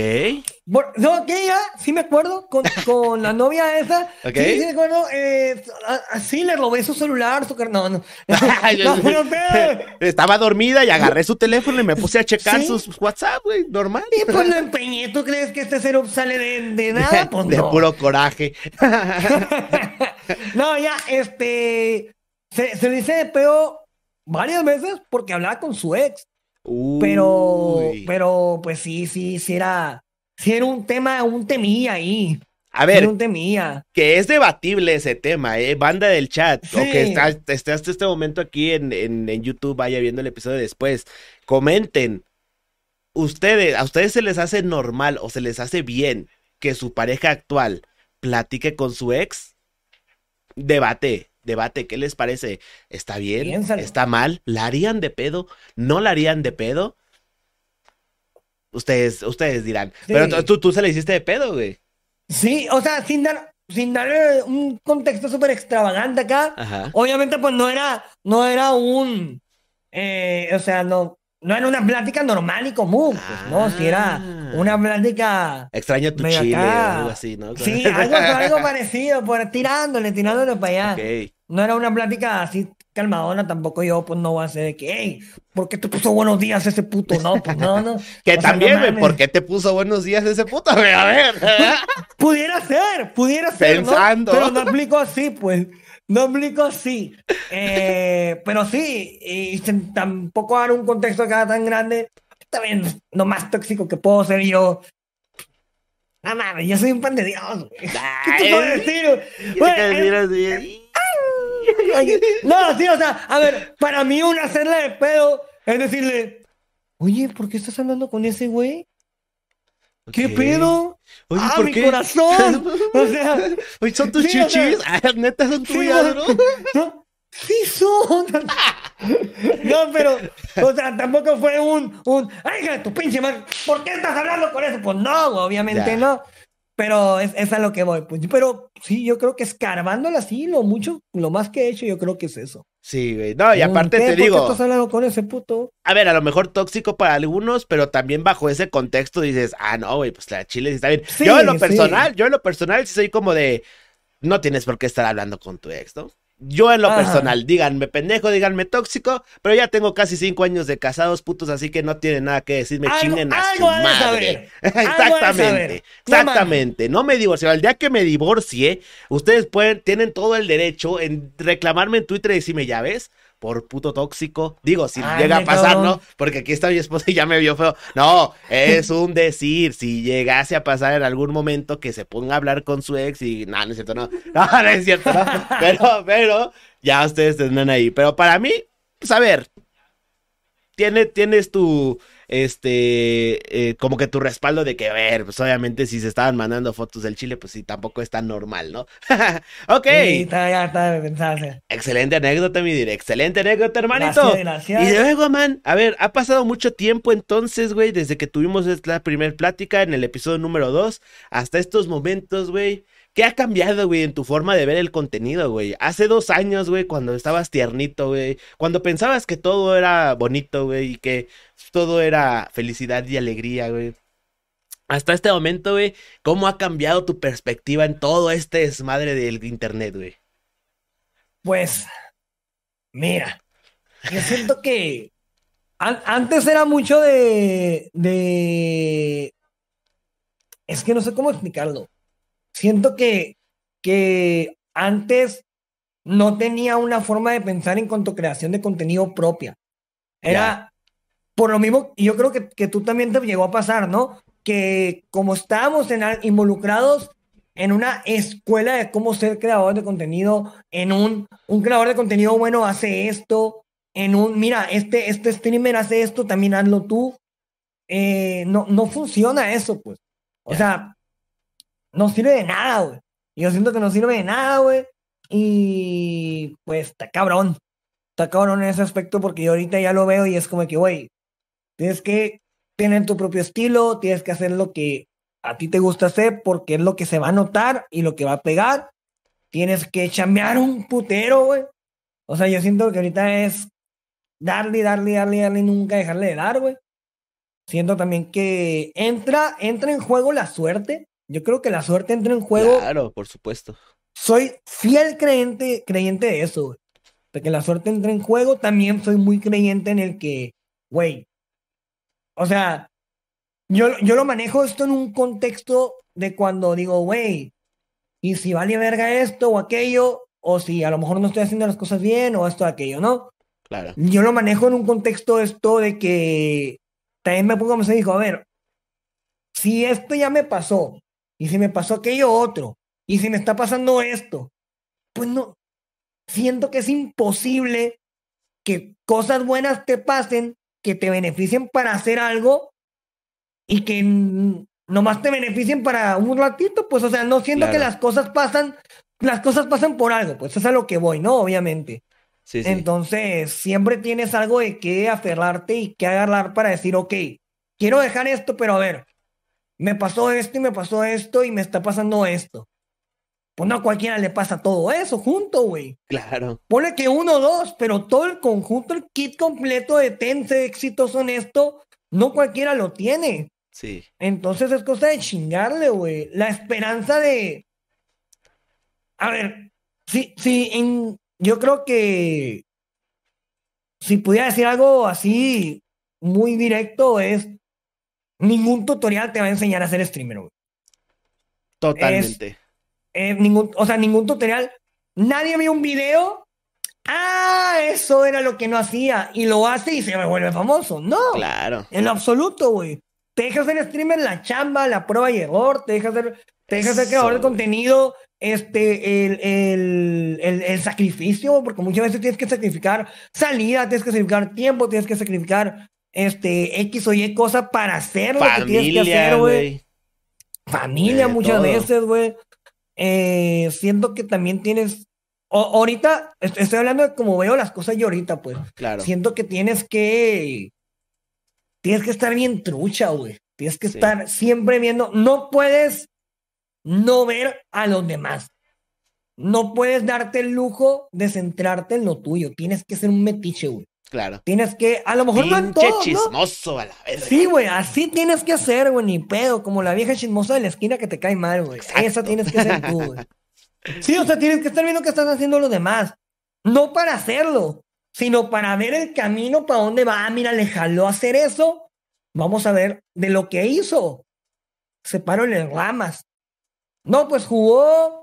no, que ya, sí me acuerdo, con, con la novia esa. Ok. Sí, sí me acuerdo. Eh, así le robé su celular, su No, no. Estaba dormida y agarré su teléfono y me puse a checar sus WhatsApp, güey, normal. Y pues lo empeñé. ¿Tú crees que este cero sale de, de nada? Pues de puro coraje. no, ya, este. Se, se dice de peo varias veces porque hablaba con su ex. Pero, pero, pues sí, sí, sí era, sí era un tema, un temía ahí. A ver, un temía. que es debatible ese tema, ¿eh? Banda del chat, o que estás hasta este momento aquí en, en, en, YouTube, vaya viendo el episodio después, comenten, ustedes, ¿a ustedes se les hace normal o se les hace bien que su pareja actual platique con su ex. Debate, debate, ¿qué les parece? ¿Está bien? Piénsalo. ¿Está mal? ¿La harían de pedo? ¿No la harían de pedo? Ustedes, ustedes dirán. Sí. Pero tú- tú, se le hiciste de pedo, güey. Sí, o sea, sin dar, sin darle un contexto súper extravagante acá. Ajá. Obviamente, pues no era, no era un, eh, o sea, no, no era una plática normal y común, pues, ¿no? Si era Ah. una plática, Extraño tu chile o algo así, ¿no? sí, algo, algo parecido, pues tirándole, tirándole para allá. Ok. No era una plática así calmadona, tampoco yo, pues no voy a hacer de que, hey, ¿por qué te puso buenos días ese puto? No, pues no, no. Que O sea, también, no güey, mames. ¿por qué te puso buenos días ese puto? A ver. Pudiera ser, pudiera ser, ¿no? Pensando. Pero no aplico así, pues. No aplico así. Eh, pero sí, y sin tampoco dar un contexto acá tan grande. También lo más tóxico que puedo ser yo. No mames, yo soy un pan de Dios. ¿Qué te puedo Ay. decir? así? Oye, No, sí, o sea, a ver, para mí una hacerle de pedo es decirle, oye, ¿por qué estás hablando con ese güey? ¿Qué pedo? Oye, ¡Ah, ¿por mi qué? corazón! O sea, Oye, ¿son tus Sí, chichis? Ah, neta, son tuyas, o- ¿no? ¿no? Sí son. No, pero, o sea, tampoco fue un, un, ay, hija de tu pinche madre, ¿por qué estás hablando con eso? Pues no, obviamente Ya. no. Pero es, es a lo que voy, pues. Pero sí, yo creo que escarbándola así, lo mucho, lo más que he hecho, yo creo que es eso. Sí, güey. No, y ¿Por aparte qué? te ¿Por qué digo, estás hablando con ese puto? a ver, a lo mejor tóxico para algunos, pero también bajo ese contexto dices, ah, no, güey, pues la chile sí está bien. Sí, yo en lo sí. personal, yo en lo personal sí soy como de, no tienes por qué estar hablando con tu ex, ¿no? Yo en lo Ajá. personal, díganme pendejo, díganme tóxico, pero ya tengo casi cinco años de casados putos, así que no tienen nada que decirme, Algo- chinguen a su algo madre. saber. Exactamente. No exactamente. No me divorcio. El día que me divorcie, ustedes pueden, tienen todo el derecho en reclamarme en Twitter y decirme, ya ves, por puto tóxico. Digo, si Ande, llega a pasar, cabrón. ¿no? Porque aquí está mi esposa y ya me vio feo. No, es un decir. Si llegase a pasar en algún momento que se ponga a hablar con su ex y. No, no es cierto, no. No, no es cierto, no. Pero, pero, ya ustedes tendrán ahí. Pero para mí, pues a ver. Tiene, tienes tu. Este. eh, como que tu respaldo de que, a ver, pues obviamente si se estaban mandando fotos del chile, pues sí, tampoco es tan normal, ¿no? ok. Sí, está, ya está. Excelente anécdota, mi dir. Excelente anécdota, hermanito. Gracias, gracias. Y luego, man, a ver, ha pasado mucho tiempo entonces, güey, desde que tuvimos la primer plática en el episodio número 2 hasta estos momentos, güey. ¿Qué ha cambiado, güey, en tu forma de ver el contenido, güey? Hace dos años, güey, cuando estabas tiernito, güey, cuando pensabas que todo era bonito, güey, y que todo era felicidad y alegría, güey. Hasta este momento, güey, ¿cómo ha cambiado tu perspectiva en todo este desmadre del internet, güey? Pues, mira, yo siento que an- antes era mucho de, de, es que no sé cómo explicarlo. Siento que, que antes no tenía una forma de pensar en cuanto a creación de contenido propia. Era por lo mismo, y yo creo que, que tú también te llegó a pasar, ¿no? Que como estábamos en, involucrados en una escuela de cómo ser creador de contenido, en un, un creador de contenido bueno hace esto, en un, mira, este, este streamer hace esto, también hazlo tú. Eh, no, no funciona eso, pues. O sea, no sirve de nada, güey. Yo siento que no sirve de nada, güey. Y pues está cabrón. Está cabrón en ese aspecto porque yo ahorita ya lo veo y es como que, güey, tienes que tener tu propio estilo, tienes que hacer lo que a ti te gusta hacer porque es lo que se va a notar y lo que va a pegar. Tienes que chambear un putero, güey. O sea, yo siento que ahorita es darle, darle, darle, darle y nunca dejarle de dar, güey. Siento también que entra, entra en juego la suerte. Yo creo que la suerte entra en juego. Claro, por supuesto. Soy fiel creyente, creyente de eso, güey. De que la suerte entra en juego. También soy muy creyente en el que, güey. O sea, yo, yo lo manejo esto en un contexto de cuando digo, güey, y si vale verga esto o aquello, o si a lo mejor no estoy haciendo las cosas bien, o esto o aquello, ¿no? Claro. Yo lo manejo en un contexto esto de que también me pongo a pensar y digo, a ver, si esto ya me pasó, y si me pasó aquello otro, y si me está pasando esto, pues no, siento que es imposible que cosas buenas te pasen, que te beneficien para hacer algo y que nomás te beneficien para un ratito, pues, o sea, no siento que las cosas pasan, las cosas pasan por algo, pues, eso es a lo que voy, ¿no? Obviamente. Sí, sí. Entonces, siempre tienes algo de qué aferrarte y qué agarrar para decir, ok, quiero dejar esto, pero a ver, me pasó esto y me pasó esto y me está pasando esto. Pues no a cualquiera le pasa todo eso junto, güey. Claro. Pone que uno o dos, pero todo el conjunto, el kit completo de tense exitoso en esto, no cualquiera lo tiene. Sí. Entonces es cosa de chingarle, güey. La esperanza de. A ver, sí, sí, en... yo creo que. Si pudiera decir algo así muy directo, es. Ningún tutorial te va a enseñar a ser streamer, güey. Totalmente. Eh, ningún, o sea, ningún tutorial. Nadie vio un video. Ah, eso era lo que no hacía. Y lo hace y se vuelve famoso. No. Claro. En lo absoluto, güey. Te deja ser streamer la chamba, la prueba y error, te deja ser, te deja ser creador de contenido, este, el, el, el, el sacrificio, porque muchas veces tienes que sacrificar salida, tienes que sacrificar tiempo, tienes que sacrificar este X o Y cosa para hacer lo que tienes que hacer, güey. Familia De muchas todo. veces, güey. Eh, siento que también tienes. o- ahorita, est- estoy hablando de cómo veo las cosas yo ahorita, pues. Claro. Siento que tienes que. Tienes que estar bien trucha, güey. Tienes que Sí. estar siempre viendo. No puedes no ver a los demás. No puedes darte el lujo de centrarte en lo tuyo. Tienes que ser un metiche, güey. Claro. Tienes que, a lo mejor no en Pinche todo, ¿no? chismoso a la verga. Sí, güey, así tienes que ser, güey, ni pedo, como la vieja chismosa de la esquina que te cae mal, güey. Esa tienes que ser tú, güey. Sí, o sea, tienes que estar viendo qué están haciendo los demás. No para hacerlo, sino para ver el camino para dónde va. Ah, mira, le jaló a hacer eso. Vamos a ver de lo que hizo. Sepárale ramas. No, pues jugó.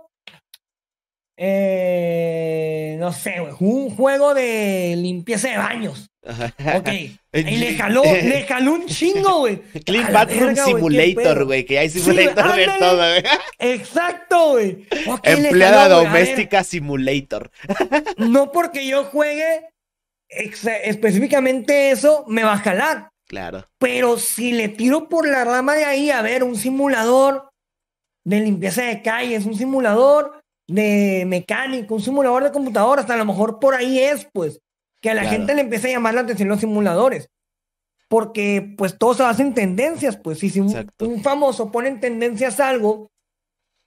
Eh, no sé, güey. Un juego de limpieza de baños. Ok. Y le jaló, le jaló un chingo, güey. Clean Bathroom verga, Simulator, güey, que hay Sí, simulator de todo, güey. Exacto, güey. Empleada jaló, doméstica simulator. No porque yo juegue específicamente eso, me va a jalar. Claro. Pero si le tiro por la rama de ahí, a ver, un simulador de limpieza de calles, un simulador de mecánico, un simulador de computadoras, a lo mejor por ahí es, pues, que a la Claro. gente le empiece a llamar la atención los simuladores. Porque, pues, todo se basa en tendencias, pues, y si un, famoso pone en tendencias algo,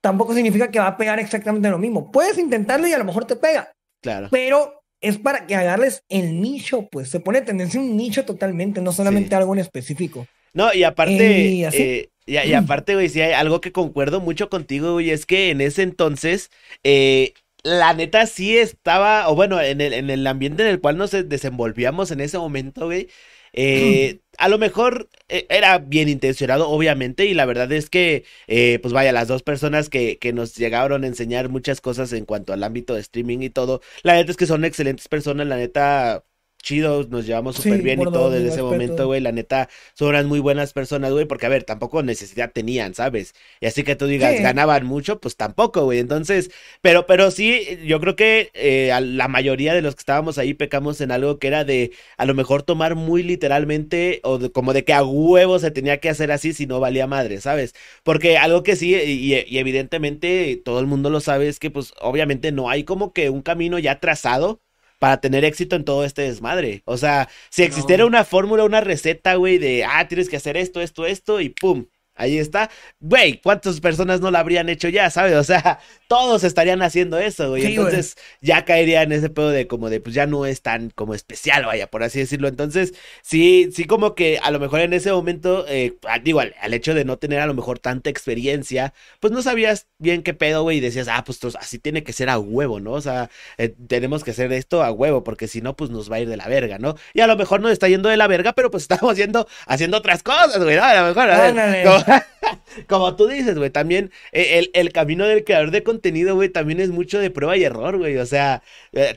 tampoco significa que va a pegar exactamente lo mismo. Puedes intentarlo y a lo mejor te pega, Claro. pero es para que agarres el nicho, pues, se pone en tendencia un nicho totalmente, no solamente Sí. algo en específico. No, y aparte, eh, y, y aparte, güey, sí hay algo que concuerdo mucho contigo, güey, es que en ese entonces, eh, la neta sí estaba, o bueno, en el, en el ambiente en el cual nos desenvolvíamos en ese momento, güey, eh, a lo mejor eh, era bien intencionado, obviamente, y la verdad es que, eh, pues vaya, las dos personas que, que nos llegaron a enseñar muchas cosas en cuanto al ámbito de streaming y todo, la neta es que son excelentes personas, la neta, chidos, nos llevamos Sí, súper bien y todo desde ese momento, güey, la neta, son unas muy buenas personas, güey, porque a ver, tampoco necesidad tenían, ¿sabes? Y así que tú digas, Sí. ganaban mucho, pues tampoco, güey. Entonces, pero, pero sí, yo creo que eh, a la mayoría de los que estábamos ahí pecamos en algo que era de a lo mejor tomar muy literalmente o de- como de que a huevo se tenía que hacer así si no valía madre, ¿sabes? Porque algo que sí, y, y evidentemente todo el mundo lo sabe, es que pues obviamente no hay como que un camino ya trazado para tener éxito en todo este desmadre. O sea, si existiera No. una fórmula, una receta, güey, de, ah, tienes que hacer esto, esto, esto, y pum, ahí está. Güey, ¿cuántas personas no lo habrían hecho ya, sabes? O sea, todos estarían haciendo eso, güey. Sí, güey. Entonces, ya caería en ese pedo de como de, pues ya no es tan como especial, vaya, por así decirlo. Entonces, sí, sí como que a lo mejor en ese momento, eh, digo, al, al hecho de no tener a lo mejor tanta experiencia, pues no sabías bien qué pedo, güey, y decías, ah, pues así tiene que ser a huevo, ¿no? O sea, eh, tenemos que hacer esto a huevo, porque si no, pues nos va a ir de la verga, ¿no? Y a lo mejor nos está yendo de la verga, pero pues estamos yendo, haciendo otras cosas, güey, ¿no? A lo mejor, a ver. como, tú dices, güey, también eh, el, el camino del creador de contenido, güey, también es mucho de prueba y error, güey, o sea,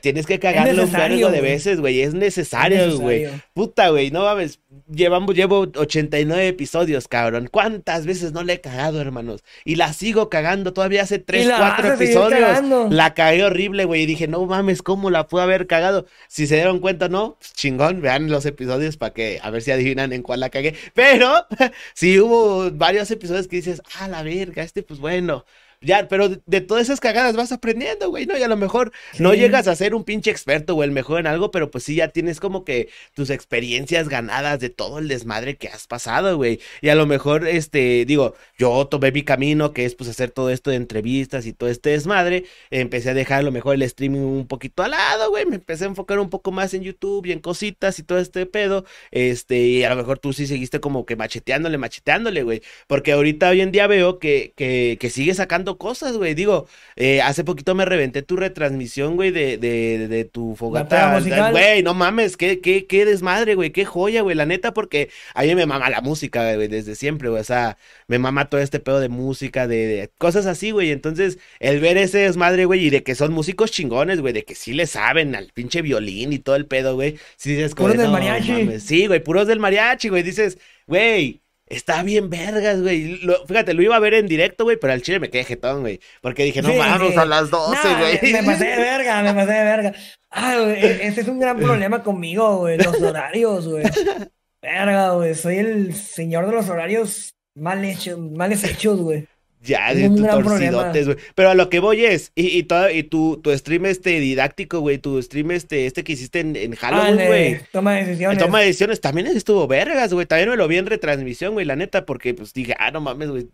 tienes que cagarlo un vergo de veces, güey, es Es necesario, güey. Puta, güey, no mames. Llevamos, llevo 89 episodios, cabrón. ¿Cuántas veces no le he cagado, hermanos? Y la sigo cagando. Todavía hace 3, Y la 4 vas a seguir episodios. La cagué horrible, güey. Y dije, no mames, ¿cómo la pude haber cagado? Si se dieron cuenta, no, pues, chingón. Vean los episodios para que a ver si adivinan en cuál la cagué. Pero sí hubo varios episodios que dices, ah, la verga, este, pues bueno, ya, pero de, todas esas cagadas vas aprendiendo, güey, ¿no? Y a lo mejor no llegas a ser un pinche experto o el mejor en algo, pero pues sí ya tienes como que tus experiencias ganadas de todo el desmadre que has pasado, güey. Y a lo mejor, este, digo, yo tomé mi camino, que es pues hacer todo esto de entrevistas y todo este desmadre. Empecé a dejar a lo mejor el streaming un poquito al lado, güey. Me empecé a enfocar un poco más en YouTube y en cositas y todo este pedo. Este, y a lo mejor tú sí seguiste como que macheteándole, macheteándole, güey. Porque ahorita hoy en día veo que, que, que sigue sacando cosas, güey. Digo, eh, hace poquito me reventé tu retransmisión, güey, de, de, de, tu fogata. Güey, no mames, qué, qué, qué desmadre, güey, qué joya, güey, la neta, porque a mí me mama la música, güey, desde siempre, güey. O sea, me mama todo este pedo de música, de, cosas así, güey. Entonces, el ver ese desmadre, güey, y de que son músicos chingones, güey, de que sí le saben al pinche violín y todo el pedo, güey. Sí dices, puros del mariachi. Sí, güey, puros del mariachi, güey. Dices, güey, Está bien vergas, güey. fíjate, lo iba a ver en directo, güey, pero al chile me quedé jetón, güey. Porque dije, no vamos a las 12, güey. me pasé de verga, me pasé de verga. Ah, güey, e, ese es un gran problema conmigo, güey. Los horarios, güey. Verga, güey. Soy el señor de los horarios mal hechos, mal hechos, güey. Ya, de torcidotes, güey. Pero a lo que voy es, y, y, todo, y tu, tu stream este didáctico, güey, tu stream este, este que hiciste en, en Halloween, güey. toma de decisiones. toma de decisiones, también estuvo vergas, güey. También me lo vi en retransmisión, güey, la neta, porque pues dije, ah, no mames, güey.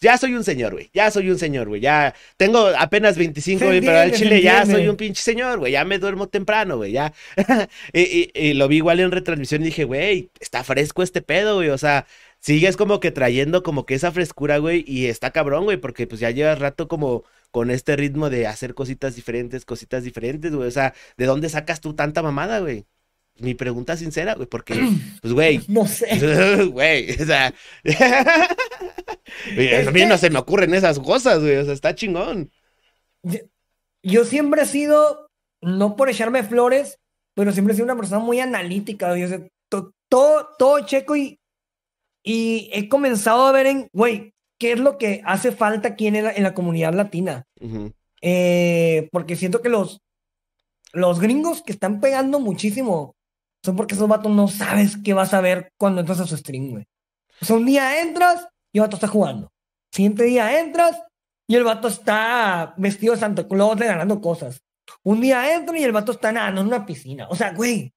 Ya soy un señor, güey. Ya soy un señor, güey. Ya tengo apenas 25, güey, pero al chile ya soy un pinche señor, güey. Ya me duermo temprano, güey, ya. y, y, y lo vi igual en retransmisión y dije, güey, está fresco este pedo, güey. O sea, sigues como que trayendo como que esa frescura, güey, y está cabrón, güey, porque pues ya llevas rato como con este ritmo de hacer cositas diferentes, cositas diferentes, güey. O sea, ¿de dónde sacas tú tanta mamada, güey? Mi pregunta sincera, güey, porque, pues, güey. No sé. Güey, o sea. a mí no se me ocurren esas cosas, güey. O sea, está chingón. Yo, siempre he sido, no por echarme flores, pero siempre he sido una persona muy analítica, güey. O sea, todo, todo checo y y he comenzado a ver en, güey, qué es lo que hace falta aquí en la, en la comunidad latina. eh, porque siento que los, los gringos que están pegando muchísimo son porque esos vatos no sabes qué vas a ver cuando entras a su stream, güey. O sea, un día entras y el vato está jugando. Siguiente día entras y el vato está vestido de Santa Claus ganando cosas. Un día entra y el vato está nadando en una piscina. O sea, güey,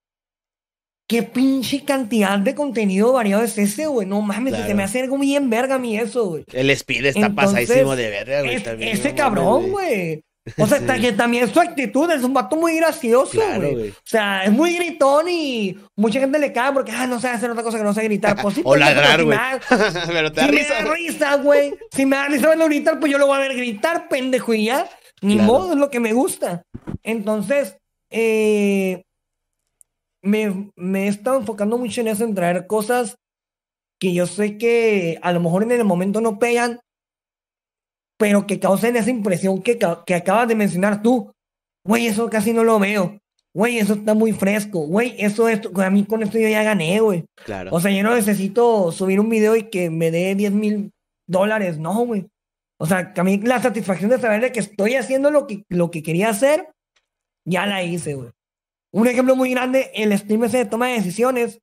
qué pinche cantidad de contenido variado es ese, güey. No mames, se me hace algo bien verga a mí eso, güey. El speed está pasadísimo de verga, güey. ese cabrón, güey. O sea, que también su actitud es un vato muy gracioso, güey. O sea, es muy gritón y mucha gente le cae porque, ah, no sé hacer otra cosa que no sé gritar. Pues, o ladrar, güey. pero te da si risa. me da risa, güey. Si me da risa verlo gritar, pues yo lo voy a ver gritar, pendejo, y ya. Ni modo, es lo que me gusta. Entonces, eh, me, me he estado enfocando mucho en eso, en traer cosas que yo sé que a lo mejor en el momento no pegan, pero que causen esa impresión que, que acabas de mencionar tú. Güey, eso casi no lo veo. Güey, eso está muy fresco. Güey, eso es, a mí con esto yo ya gané, güey. Claro. O sea, yo no necesito subir un video y que me dé 10 mil dólares, no, güey. O sea, que a mí la satisfacción de saber de que estoy haciendo lo que, lo que quería hacer, ya la hice, güey. Un ejemplo muy grande, el stream ese de toma de decisiones.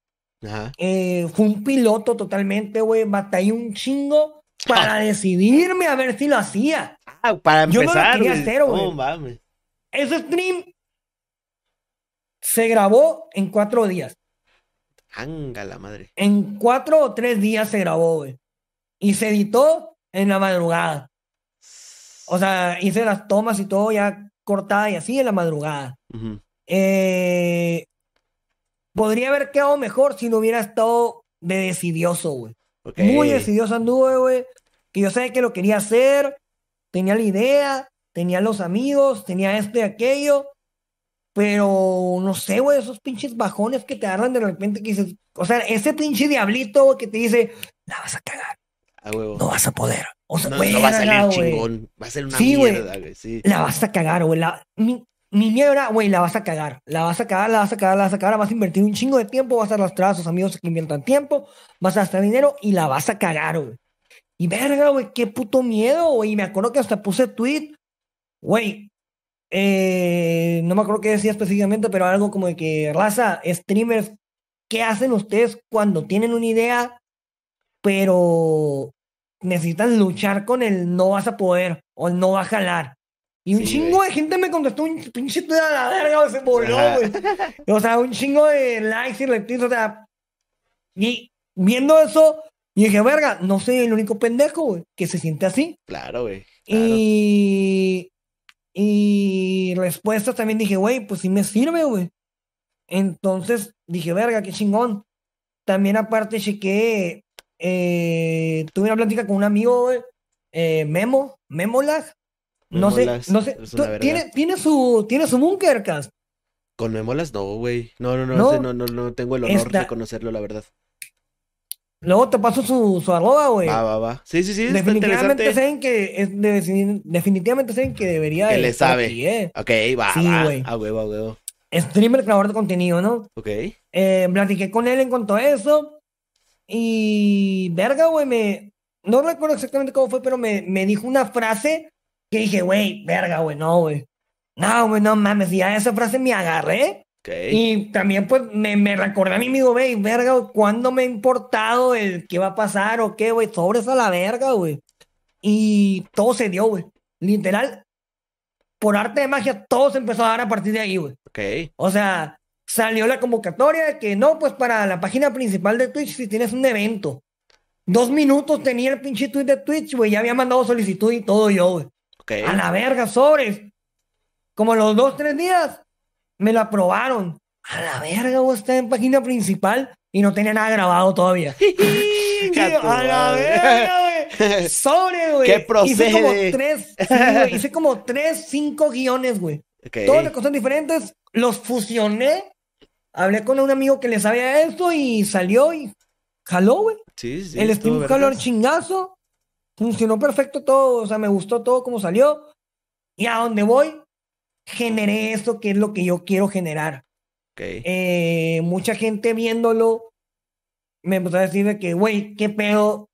Eh, fue un piloto totalmente, güey. Batallé un chingo para decidirme a ver si lo hacía. Ah, para empezar. Yo no lo hacer, güey. Ese stream se grabó en cuatro días. Anga la madre. En cuatro o tres días se grabó, güey. Y se editó en la madrugada. O sea, hice las tomas y todo ya cortada y así en la madrugada. Eh, podría haber quedado mejor si no hubiera estado de decidioso, güey. Muy decidioso anduve, güey. Que yo sabía que lo quería hacer, tenía la idea, tenía los amigos, tenía esto y aquello. Pero no sé, güey, esos pinches bajones que te agarran de repente que dices, o sea, ese pinche diablito que te dice, la vas a cagar. No vas a poder. O sea, no, va a salir chingón. Va a ser una mierda, güey. Sí. La vas a cagar, güey. La, mi miedo era, güey, la vas a cagar, la vas a cagar, la vas a cagar, la vas a cagar, vas a invertir un chingo de tiempo, vas a arrastrar a sus amigos que inviertan tiempo, vas a gastar dinero y la vas a cagar, güey. Y verga, güey, qué puto miedo, güey. Y me acuerdo que hasta puse tweet, güey, eh, no me acuerdo qué decía específicamente, pero algo como de que, raza, streamers, ¿qué hacen ustedes cuando tienen una idea pero necesitas luchar con el no vas a poder o el no va a jalar. Y un Sí, chingo güey. de gente me contestó un pinche a la verga, se voló, güey. O sea, un chingo de likes y retweets, o sea. Y viendo eso, y dije, verga, no soy el único pendejo, güey, que se siente así. Claro, güey. Claro. Y. Y respuestas también dije, güey, pues sí me sirve, güey. Entonces dije, verga, qué chingón. También aparte chequé, eh, tuve una plática con un amigo, güey, eh, Memo, Memolag. No sé, no sé. tiene, tiene su, tiene su búnker, Cas. Con memolas no, güey. No, no, no, No. no, no, no tengo el honor Esta- de conocerlo, la verdad. Luego te paso su, su arroba, güey. Va, va, va. Sí, sí, sí, Definitivamente saben que es de- definitivamente saben que debería Que le sabe. aquí, eh. Ok, va, Sí, güey. A huevo, a huevo. Streamer, creador de contenido, ¿no? Ok. Eh, platiqué con él en cuanto a eso. Y verga, güey, me. No recuerdo exactamente cómo fue, pero me, me dijo una frase que dije, güey, verga, güey, no, güey. No, güey, no mames. Y ya esa frase me agarré. Y también, pues, me, me recordé a mí mismo, güey, verga, güey, ¿cuándo me ha importado el qué va a pasar o qué, güey? Sobres a la verga, güey. Y todo se dio, güey. Literal, por arte de magia, todo se empezó a dar a partir de ahí, güey. Ok. O sea, salió la convocatoria de que no, pues para la página principal de Twitch, si tienes un evento. Dos minutos tenía el pinche tweet de Twitch, güey. Ya había mandado solicitud y todo yo, güey. Ok. A la verga, sobres. Como los dos, tres días, me lo aprobaron. A la verga, güey, está en página principal y no tenía nada grabado todavía. A la verga, güey. Sobre, güey. ¿Qué Hice como procede? tres, sí, hice como tres, cinco guiones, güey. Ok. Todas de cosas diferentes, los fusioné. Hablé con un amigo que le sabía esto y salió y jaló, güey. Sí, sí. el Steam jaló el chingazo. Funcionó perfecto todo, o sea, me gustó todo como salió. Y a donde voy, generé esto que es lo que yo quiero generar. Ok. Eh, mucha gente viéndolo me empezó a decir de que, güey, qué pedo.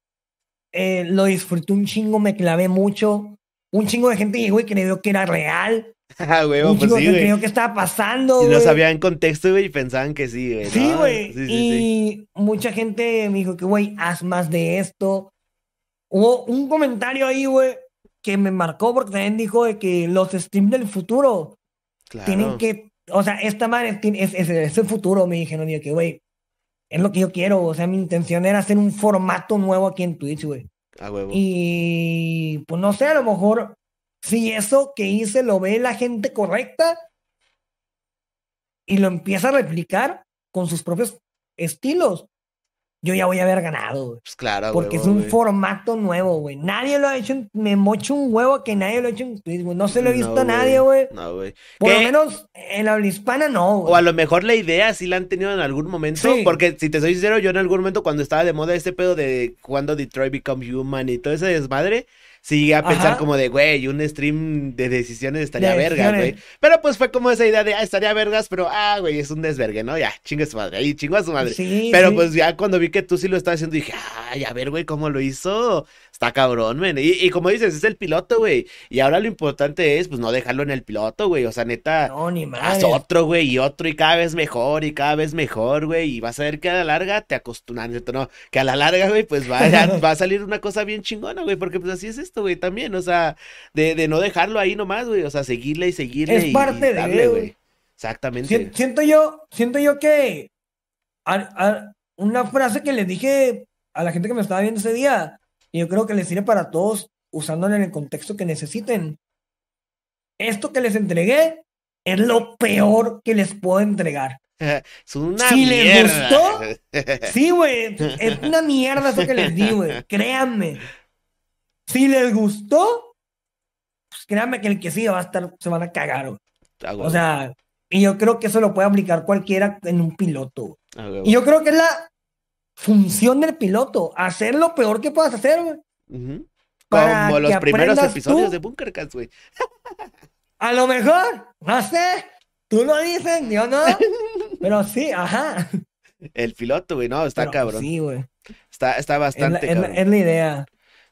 Eh, lo disfruté un chingo, me clavé mucho. Un chingo de gente llegó y creyó que era real. Ah, huevo, un pues chingo sí, güey. creyó que estaba pasando. Si no güey. sabían contexto, güey, y pensaban que sí, güey. Sí, güey. Sí, sí. y mucha gente me dijo que, güey, haz más de esto. Hubo un comentario ahí, güey, que me marcó porque también dijo de que los streams del futuro Claro. tienen que, o sea, esta madre es, es, es el futuro, me dijeron, yo que, güey, es lo que yo quiero, o sea, mi intención era hacer un formato nuevo aquí en Twitch, güey. A huevo. Y pues no sé, a lo mejor si eso que hice lo ve la gente correcta y lo empieza a replicar con sus propios estilos, yo ya voy a haber ganado, güey. Pues claro, Porque huevo, es un formato nuevo, güey. Nadie lo ha hecho, en- me mocho un huevo que nadie lo ha hecho en Twitch, güey. No se lo he visto No, a nadie, güey. No, güey. Por lo menos en la habla hispana no, güey. O a lo mejor la idea sí la han tenido en algún momento. Sí. Porque si te soy sincero, yo en algún momento cuando estaba de moda este pedo de cuando Detroit Become Human y todo ese desmadre, sí llegué a pensar como de, güey, un stream de decisiones estaría De vergas, güey. Pero pues fue como esa idea de, ah, estaría vergas, pero, ah, güey, es un desvergue, ¿no? Ya, chingue su madre, ahí chingó a su madre. Sí, Pero sí. pues ya cuando vi que tú sí lo estabas haciendo, dije, ay, a ver, güey, cómo lo hizo. Está cabrón, men. Y, y como dices, es el piloto, güey. Y ahora lo importante es, pues, no dejarlo en el piloto, güey. O sea, neta, No, ni haz madre. otro, güey, y otro, y cada vez mejor, y cada vez mejor, güey. Y vas a ver que a la larga te acostumbras. No, que a la larga, güey, pues va, va a salir una cosa bien chingona, güey. Porque pues así es esto, güey, también. O sea, de, de no dejarlo ahí nomás, güey. O sea, seguirle y seguirle. Es y- parte y darle, güey. güey. Exactamente. Si- siento yo, siento yo que a- a- una frase que les dije a la gente que me estaba viendo ese día, y yo creo que les sirve para todos usándola en el contexto que necesiten. Esto que les entregué es lo peor que les puedo entregar. Es una Si les mierda. Sí, güey, es una mierda eso que les di, güey. Créanme. Si les gustó, pues créanme que el que siga va a estar, se van a cagar, güey. Ah, O sea, y yo creo que eso lo puede aplicar cualquiera en un piloto. ah. Y yo creo que es la función del piloto, hacer lo peor que puedas hacer, güey. Para Como los primeros episodios tú. de Bunkercast, güey. A lo mejor, no sé, tú lo dices, yo no, pero sí, ajá. El piloto, güey, no, está Pero cabrón. Sí, güey. Está, está Es la, bastante es la- cabrón. es la idea.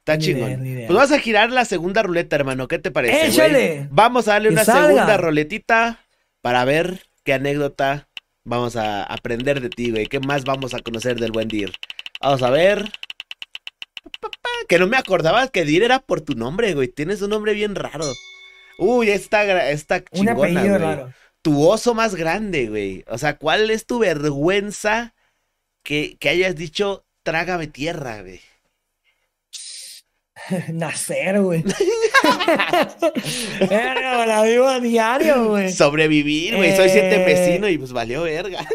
Está idea, chingón. idea. Pues vamos a girar la segunda ruleta, hermano. ¿Qué te parece? ¡Échale! Vamos a darle Que una salga. segunda roletita para ver qué anécdota vamos a aprender de ti, güey. ¿Qué más vamos a conocer del buen Dir? Vamos a ver. que no me acordaba que Dir era por tu nombre, güey. Tienes un nombre bien raro. Uy, esta, esta Un chingona, apellido güey. raro. Tu oso más grande, güey. O sea, ¿cuál es tu vergüenza que, que hayas dicho trágame tierra, güey? Nacer, güey. Verga, la vivo a diario, güey. Sobrevivir, güey. Soy siete Eh. vecino y pues valió verga.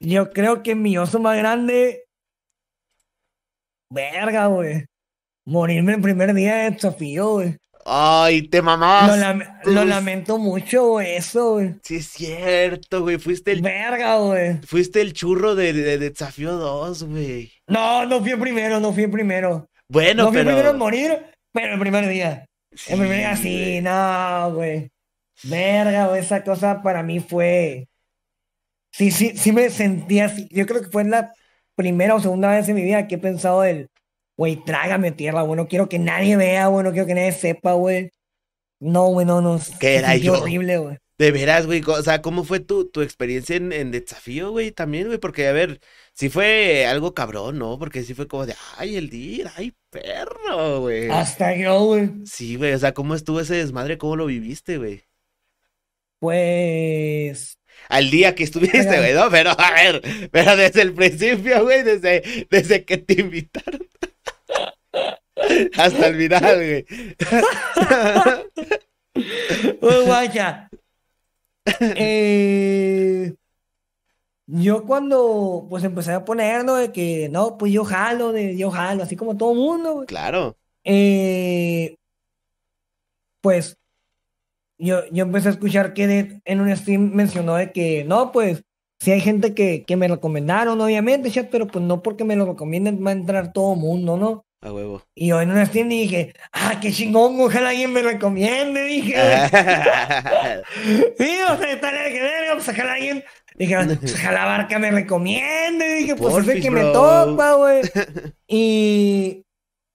Yo creo que mi oso más grande. Verga, güey. Morirme el primer día de desafío, güey. Ay, te Lo, lam- lo lamento mucho, güey, eso, güey. Sí, es cierto, güey. Fuiste el, Verga, güey. fuiste el churro de, de- de Desafío 2, güey. No, no fui el primero, no fui el primero. Bueno, No fui el pero. primero en morir, pero el primer día. Sí, El primer día sí, no, güey. Verga, güey, esa cosa para mí fue. Sí, sí, sí me sentía así. Yo creo que fue la primera o segunda vez en mi vida que he pensado el, güey, trágame tierra, güey, no quiero que nadie vea, güey, no quiero que nadie sepa, güey. No, güey, no, no. ¿Qué era yo? horrible, güey. De veras, güey. O sea, ¿cómo fue tu, tu experiencia en, en Desafío, güey? También, güey. Porque, a ver, sí fue algo cabrón, ¿no? Porque sí fue como de, ay, el dir, ay, perro, güey. Hasta yo, güey. Sí, güey. O sea, ¿cómo estuvo ese desmadre? ¿Cómo lo viviste, güey? Pues. Al día que estuviste, güey, ¿no? Pero, a ver, pero desde el principio, güey, desde, desde que te invitaron. Hasta el final, güey. Pues, guacha. Eh, yo cuando pues empecé a poner, ¿no? De que no, pues yo jalo, de yo jalo, así como todo mundo, güey. Claro. Eh, pues yo, yo empecé a escuchar que de- en un stream mencionó de que no, pues si hay gente que, que me recomendaron, obviamente, chat, pero pues no porque me lo recomienden va a entrar todo mundo, ¿no? A huevo. Y yo en un stream dije, ah, qué chingón, ojalá alguien me recomiende, dije. Sí, o sea, que verga, pues ojalá alguien. Dije, pues, ojalá Barca me recomiende. Dije, pues es el que me topa, güey. Y,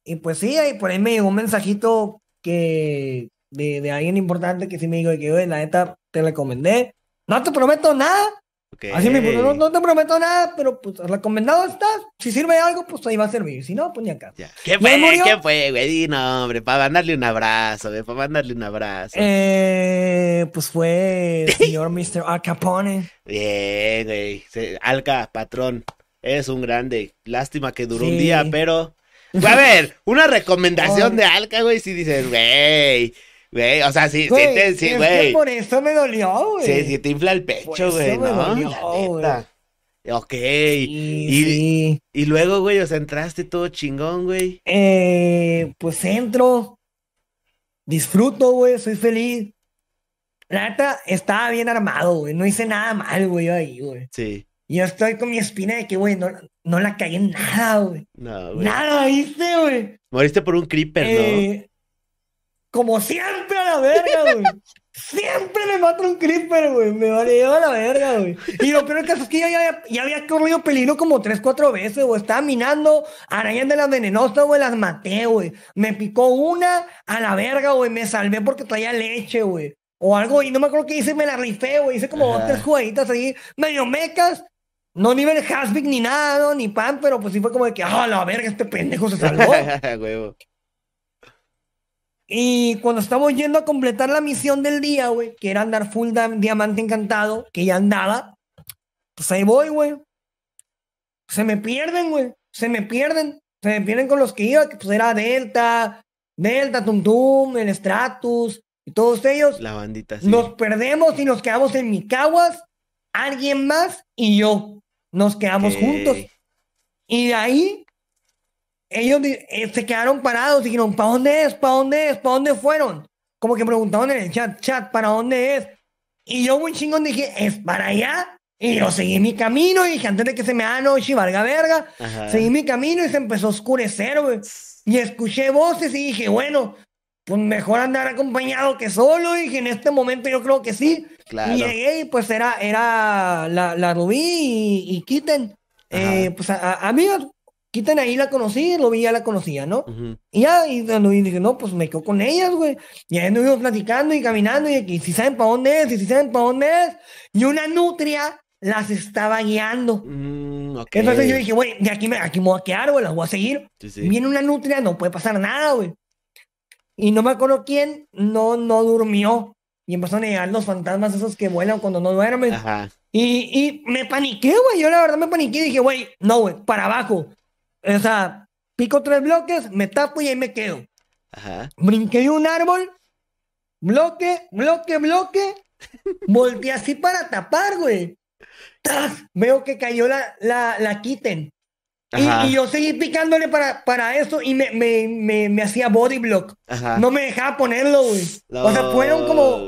y pues sí, ahí por ahí me llegó un mensajito que de, de alguien importante que sí me dijo que, oye, la neta, te recomendé. No te prometo nada. Así me no, no te prometo nada, pero pues recomendado estás. Si sirve de algo, pues ahí va a servir. Si no, pues ni acá. Ya. ¿Qué ¿Ya fue? murió? ¿Qué fue, güey? Di nombre, para mandarle un abrazo, güey, para mandarle un abrazo. Eh, pues fue el señor Mr. Al Capone. Bien, güey. Alca, patrón, es un grande. Lástima que duró un día, pero. A ver, una recomendación de Alca, güey, si dices, güey, güey, o sea, sí, sí, Güey, te- sí, es que güey. por eso me dolió, güey. Sí, sí te infla el pecho, güey, ¿no? dolió, La güey. neta. Ok. Sí, y- sí. Y luego, güey, o sea, entraste todo chingón, güey. Eh, pues entro, disfruto, güey, soy feliz. La neta, estaba bien armado, güey. No hice nada mal, güey, ahí, güey. Sí. Yo estoy con mi espina de que, güey, no, no la cagué en nada, güey. No, güey. Nada hice, güey. Moriste por un creeper, ¿no? Como siempre a la verga, güey. Siempre me mata un creeper, güey. Me vale a la verga, güey. Y lo peor del caso es que yo ya, había- ya había corrido peligro como tres, cuatro veces, güey. Estaba minando arañas de las venenosas, güey. Las maté, güey. Me picó una a la verga, güey. Me salvé porque traía leche, güey. O algo, y no me acuerdo qué hice, me la rifé, güey. Hice como dos, tres jugaditas ahí, medio mecas. No nivel Hasbik ni nada, ¿no? ni pan, pero pues sí fue como de que, ah, la verga, este pendejo se salvó. Y cuando estamos yendo a completar la misión del día, güey, que era andar full diamante encantado, que ya andaba, pues ahí voy, güey. Se me pierden, güey. Se me pierden. Se me pierden con los que iba, que pues era Delta, Delta, Tum Tum, el Stratus y todos ellos. La bandita, sí. Nos perdemos y nos quedamos en Micaguas, alguien más y yo. Nos quedamos juntos. Y de ahí, ellos eh, se quedaron parados y dijeron, ¿para dónde es? ¿Para dónde es? ¿Para dónde fueron? Como que preguntaban en el chat, chat, ¿para dónde es? Y yo muy chingón dije, es para allá. Y yo seguí mi camino y dije, antes de que se me haga noche y valga verga, Ajá. seguí mi camino y se empezó a oscurecer, güey. Y escuché voces y dije, bueno, pues mejor andar acompañado que solo. Y dije, en este momento yo creo que sí. Claro. Y llegué y pues era, era la, la Rubí y, y Kitten. Eh, pues a, a- amigas, Kitten ahí la conocí, Rubí ya la conocía, ¿no? Ujú. Y ya, y, dije, no, pues me quedo con ellas, güey. Y ahí anduvimos platicando y caminando, y, y si saben para dónde es, y si saben para dónde es. Y una nutria las estaba guiando. Mm. Entonces yo dije, güey, de aquí me, aquí me voy a quedar, güey, las voy a seguir. Sí, sí. Viene una nutria, no puede pasar nada, güey. Y no me acuerdo quién no, no durmió. Y empezaron a llegar los fantasmas esos que vuelan cuando no duermen. Ajá. Y, y me paniqué, güey. Yo la verdad me paniqué y dije, güey, no, güey, para abajo. O sea, pico tres bloques, me tapo y ahí me quedo. Ajá. Brinqué de un árbol, bloque, bloque, bloque. Volteé así para tapar, güey. ¡Tas! Veo que cayó la, la, la kitten. Y, yo seguí picándole para, para eso y me, me, me, me hacía body block. Ajá. No me dejaba ponerlo, güey. o sea, fueron como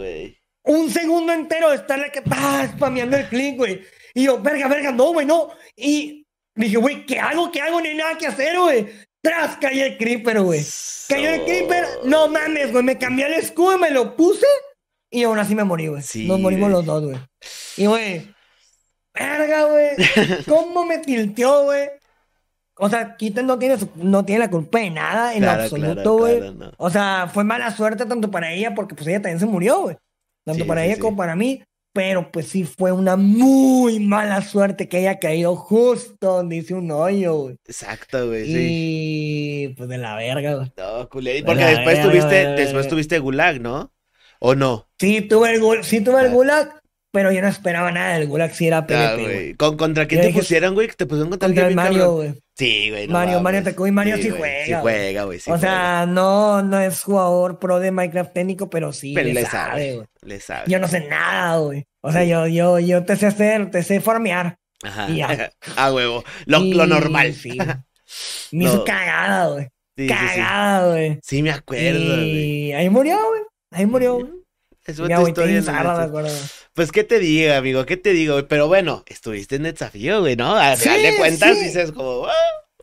un segundo entero de estarle que ¡pah! spameando el click, güey. Y yo, verga, verga, no, güey, no. Y dije, güey, ¿qué hago? ¿Qué hago? No hay nada que hacer, güey. Tras cayó el creeper, güey. Cayó el creeper. No mames, güey. Me cambié el escudo y me lo puse. Y aún así me morí, güey. Sí, Nos morimos los dos, güey. Y, güey. Verga, güey. ¿Cómo me tilteó, güey? O sea, Kitten no tiene, su- no tiene la culpa de nada en Claro, absoluto, güey. claro, no. O sea, fue mala suerte tanto para ella, porque pues ella también se murió, güey. Tanto Sí, para sí, ella como para mí. Pero pues sí fue una muy mala suerte que haya caído justo donde hice un hoyo, güey. Exacto, güey, sí. Y pues de la verga, güey. No, culé. Porque después verga, tuviste, después tuviste Gulag, ¿no? ¿O no? Sí tuve el, gul- sí tuve el Ah. gulag, pero yo no esperaba nada del gulag si era Ah, PvP, güey. ¿Con, ¿Contra quién Yo te dije, pusieron, güey? ¿Te pusieron contra, Contra el Mario, güey. Sí, güey. no Mario, Mario mames. TQ y Mario sí juega, Sí juega, güey. sí o juega. sea, no, no es jugador pro de Minecraft técnico, pero sí Pero le, sabe. güey. Le sabe. Yo no sé nada, güey. O sea, yo, yo, yo te sé hacer, te sé farmear. Ajá. y ya. A huevo. Lo, Y lo normal. Sí. Me hizo cagada, güey. Sí. Cagada, güey. Sí, me acuerdo, güey. Y ahí murió, güey. Ahí murió, güey. Es agüita historia. acuerdo. Pues, ¿qué te digo, amigo? ¿Qué te digo? Pero bueno, estuviste en desafío, güey, ¿no? Al final de cuentas dices como, ah,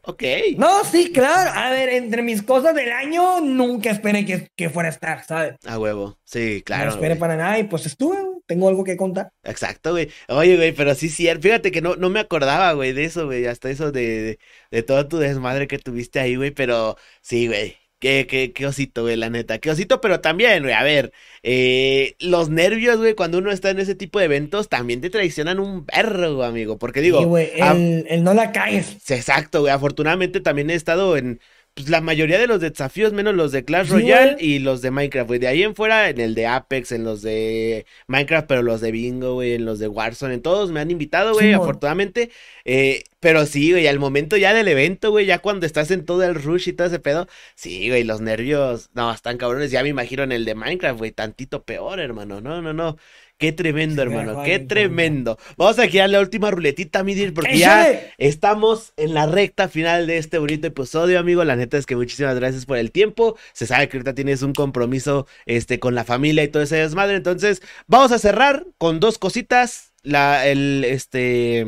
ok. No, sí, claro. A ver, entre mis cosas del año, nunca esperé que, que fuera a estar, ¿sabes? A huevo. Sí, no claro. esperé güey. para nada y pues estuve, güey. Tengo algo que contar. Exacto, güey. Oye, güey, pero sí, sí, fíjate que no, no me acordaba, güey, de eso, güey, hasta eso de, de, de todo tu desmadre que tuviste ahí, güey, pero sí, güey. Qué, qué, qué osito, güey, la neta. Qué osito, pero también, güey, a ver, eh, los nervios, güey, cuando uno está en ese tipo de eventos, también te traicionan un perro, amigo. Porque digo, y, güey, el, el no la caes. Sí, Exacto, güey. Afortunadamente también he estado en pues, la mayoría de los desafíos, menos los de Clash Royale y los de Minecraft, güey. De ahí en fuera, en el de Apex, en los de Minecraft, pero los de Bingo, güey, en los de Warzone, en todos me han invitado, güey, afortunadamente. Eh, pero sí, güey, al momento ya del evento, güey, ya cuando estás en todo el rush y todo ese pedo, sí, güey, los nervios, no, están cabrones. Ya me imagino en el de Minecraft, güey, tantito peor, hermano. No, no, no. Qué tremendo, Sí, hermano, qué tremendo. Vamos a girar la última ruletita, Midir, porque ya. Estamos en la recta final de este bonito episodio, amigo. La neta es que muchísimas gracias por el tiempo. Se sabe que ahorita tienes un compromiso este, con la familia y todo ese desmadre. Entonces, vamos a cerrar con dos cositas. La, el, este,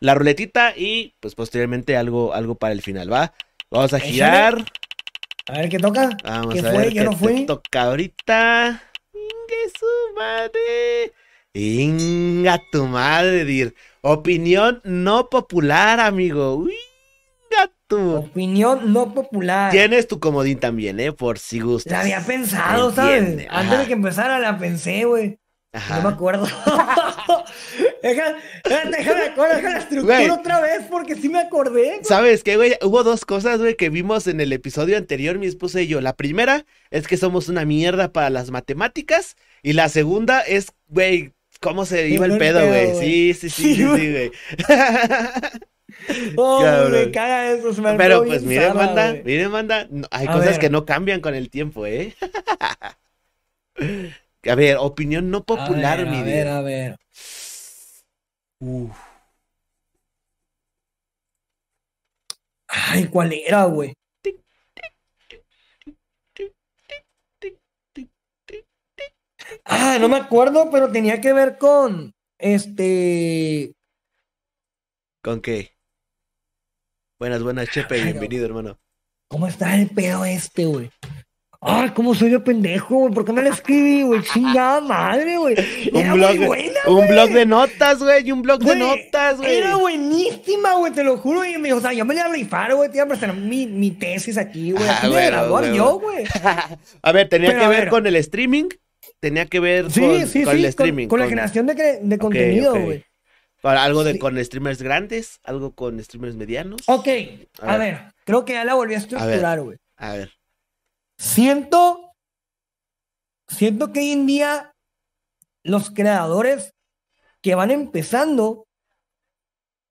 la ruletita y pues posteriormente algo, algo para el final, ¿va? Vamos a Échale. girar. A ver, ¿qué toca? Vamos ¿Qué a fue? ver ¿Qué qué no fue? toca ahorita. Ingue su madre. Inga tu madre, dir. Opinión no popular, amigo. Inga tu. Opinión no popular. Tienes tu comodín también, ¿eh? Por si gustas. La había pensado, ¿sabes? Entiende, Antes ajá. de que empezara la pensé, güey. Ajá. No me acuerdo. Deja- déjame acuerdo, deja la estructura Güey. otra vez porque sí me acordé. güey. ¿Sabes qué, güey? Hubo dos cosas, güey, que vimos en el episodio anterior, mi esposa y yo. La primera es que somos una mierda para las matemáticas. Y la segunda es, güey, cómo se iba el pedo, güey. Sí, sí, sí, sí, Sí, güey. Oh, me caga eso. Se me Pero pues miren, manda, miren, manda. hay cosas que no cambian con el tiempo, ¿eh? A ver, opinión no popular, a ver, mi a ver, vida. a ver. Uf. Ay, ¿cuál era, güey? Ah, no me acuerdo, pero tenía que ver con este. ¿Con qué? Buenas, buenas, Chepe, Ay, bienvenido, hermano. ¿Cómo está el pedo este, güey? Ay, cómo soy de pendejo, güey. ¿Por qué no le escribí, güey? Chingada madre, güey. Era Un blog, muy buena, un güey. blog de notas, güey, y un blog de Güey, notas, güey. Era buenísima, güey, te lo juro. Y me, o sea, yo me iba a rifar, güey. Te iba a presentar mi, mi tesis aquí, güey. Ah, güey, graduar güey, yo, güey. A ver, tenía Pero, que ver ver. con el streaming. Tenía que ver Sí, con, sí, con sí. el con, streaming. con la generación de, de contenido, ok. güey. Para algo de con streamers grandes, algo con streamers medianos. Ok, A a, ver. creo que ya la volví a estructurar, güey. A ver. Siento, siento que hoy en día los creadores que van empezando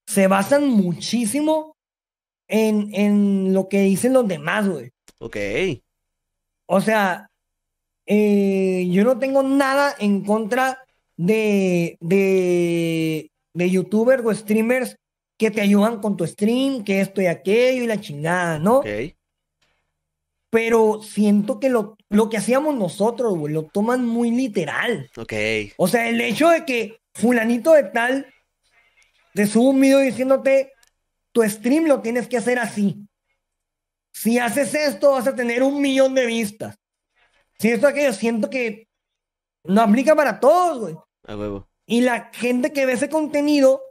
se basan muchísimo en, en lo que dicen los demás, güey. Ok. O sea, eh, yo no tengo nada en contra de, de, de youtubers o streamers que te ayudan con tu stream, que esto y aquello y la chingada, ¿no? Ok. Pero siento que lo, lo que hacíamos nosotros, güey, lo toman muy literal. Ok. O sea, el hecho de que fulanito de tal te sube un video diciéndote, tu stream lo tienes que hacer así. Si haces esto, vas a tener un millón de vistas. Si esto aquello, siento que no aplica para todos, güey. A huevo. Y la gente que ve ese contenido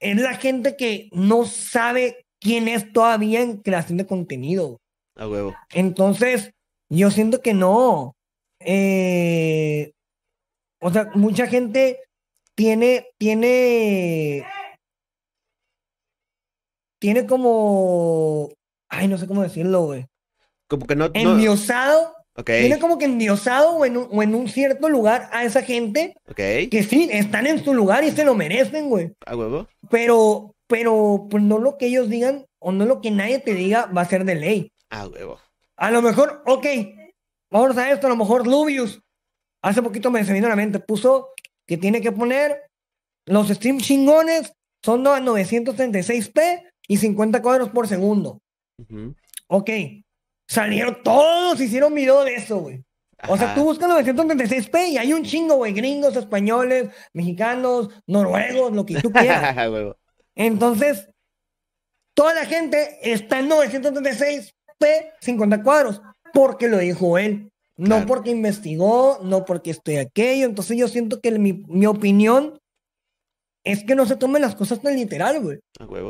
es la gente que no sabe quién es todavía en creación de contenido. A huevo. Entonces, yo siento que no. Eh, o sea, mucha gente tiene, tiene, tiene como, ay, no sé cómo decirlo, güey. Como que no. no... Endiosado, tiene como que endiosado o en, un, o en un cierto lugar a esa gente que sí, están en su lugar y se lo merecen, güey. A huevo. Pero, pero, pues no lo que ellos digan o no lo que nadie te diga va a ser de ley. A huevo. A lo mejor, ok, vamos a esto, a lo mejor Lubius, hace poquito me se vino a la mente, puso que tiene que poner los streams chingones son a 936p y 50 cuadros por segundo. Ujú. Ok, salieron todos, hicieron video de eso, güey. O sea, tú buscas 936p y hay un chingo, güey, gringos, españoles, mexicanos, noruegos, lo que tú quieras. Entonces, toda la gente está en 936p 50 cuadros, porque lo dijo él. No Claro. porque investigó, no porque estoy aquello. Entonces yo siento que mi, mi opinión es que no se tomen las cosas tan literal, güey.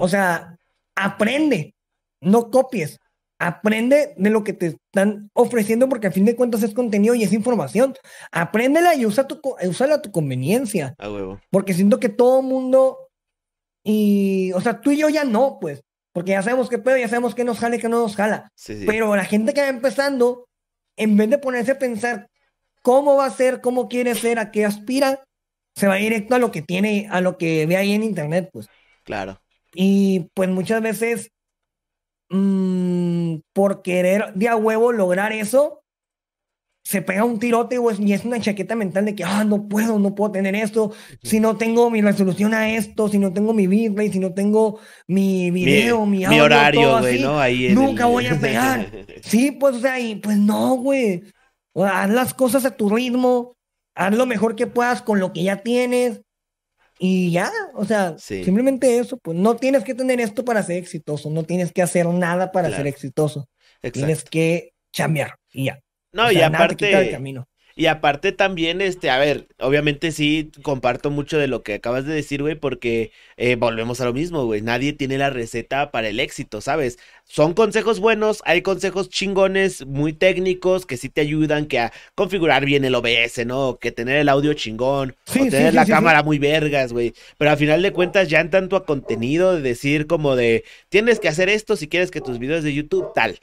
O sea, aprende, no copies. Aprende de lo que te están ofreciendo porque a fin de cuentas es contenido y es información. Apréndela y usa tu, úsala a tu conveniencia. A huevo. Porque siento que todo mundo, y, o sea, tú y yo ya no, pues, porque ya sabemos qué pedo, ya sabemos qué nos jala y qué no nos jala. Sí, sí. Pero la gente que va empezando, en vez de ponerse a pensar cómo va a ser, cómo quiere ser, a qué aspira, se va directo a lo que tiene, a lo que ve ahí en internet, pues. Claro. Y pues muchas veces, mm, por querer de a huevo lograr eso, se pega un tirote y es una chaqueta mental de que, ah, no puedo, no puedo tener esto, si no tengo mi resolución a esto, si no tengo mi bitrate, si no tengo mi video, mi, mi audio, horario, todo así, ¿no? Ahí nunca el- voy a pegar. Sí, pues, o sea, y pues no, güey. O sea, haz las cosas a tu ritmo, haz lo mejor que puedas con lo que ya tienes y ya, o sea, Sí. simplemente eso, pues no tienes que tener esto para ser exitoso, no tienes que hacer nada para Claro. ser exitoso, Exacto. tienes que chambear y ya. No, O y sea, aparte. camino. Y aparte también, este, a ver, obviamente sí comparto mucho de lo que acabas de decir, güey, porque eh, volvemos a lo mismo, güey. Nadie tiene la receta para el éxito, ¿sabes? Son consejos buenos, hay consejos chingones, muy técnicos, que sí te ayudan, que a configurar bien el OBS, ¿no? Que tener el audio chingón, Sí, o tener sí, la sí, cámara muy vergas, güey. Pero al final de cuentas ya en tanto a contenido de decir como de, tienes que hacer esto si quieres que tus videos de YouTube tal.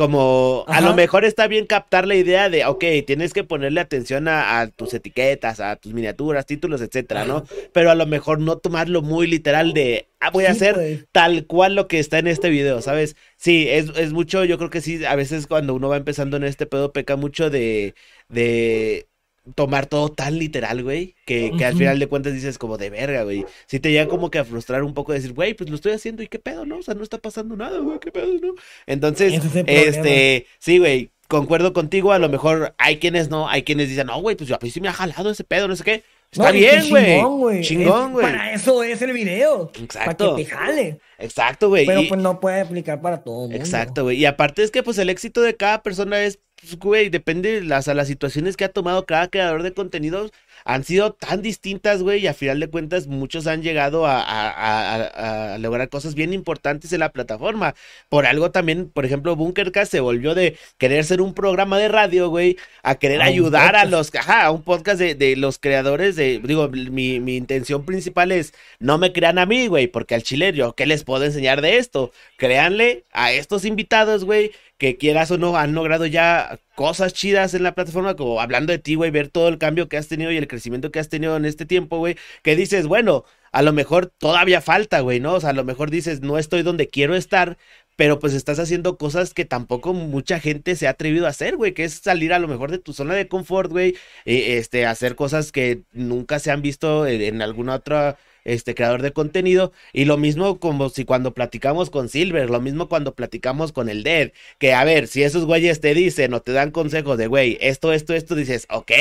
Como a lo mejor está bien captar la idea de, ok, tienes que ponerle atención a, a tus etiquetas, a tus miniaturas, títulos, etcétera, ¿no? Pero a lo mejor no tomarlo muy literal de, ah, voy a hacer tal cual lo que está en este video, ¿sabes? Sí, es, es mucho, yo creo que sí, a veces cuando uno va empezando en este pedo peca mucho de, de tomar todo tan literal, güey, que, que al final de cuentas dices como de verga, güey. Sí te llega como que a frustrar un poco, decir, güey, pues lo estoy haciendo y qué pedo, ¿no? O sea, no está pasando nada, güey, qué pedo, ¿no? Entonces, es el este, sí, güey, concuerdo contigo, a lo mejor hay quienes no, hay quienes dicen, no, güey, pues yo a mí sí me ha jalado ese pedo, no sé qué. Está No, bien, güey. Chingón, güey. Es-. Para eso es el video. Exacto. Para que te jale. Exacto, güey. Pero y- pues no puede aplicar para todo mundo. Exacto, güey. Y aparte es que pues el éxito de cada persona es pues, güey, depende las, a las situaciones que ha tomado cada creador de contenidos han sido tan distintas, güey, y a final de cuentas muchos han llegado a, a, a, lograr cosas bien importantes en la plataforma. Por algo también, por ejemplo, Bunkercast se volvió de querer ser un programa de radio, güey, a querer ayudar a los, ajá, a un podcast de, de los creadores de, digo, mi, mi, intención principal es, no me crean a mí, güey, porque al chile yo, ¿qué les puedo enseñar de esto? Créanle a estos invitados, güey, que quieras o no, han logrado ya cosas chidas en la plataforma, como hablando de ti, güey, ver todo el cambio que has tenido y el crecimiento que has tenido en este tiempo, güey, que dices, bueno, a lo mejor todavía falta, güey, ¿no? O sea, a lo mejor dices, no estoy donde quiero estar, pero pues estás haciendo cosas que tampoco mucha gente se ha atrevido a hacer, güey, que es salir a lo mejor de tu zona de confort, güey, eh, este, hacer cosas que nunca se han visto en alguna otra este creador de contenido. Y lo mismo como si cuando platicamos con Silver, lo mismo cuando platicamos con el Dead. Que a ver, si esos güeyes te dicen o te dan consejos de, güey, esto, esto, esto, dices, ok,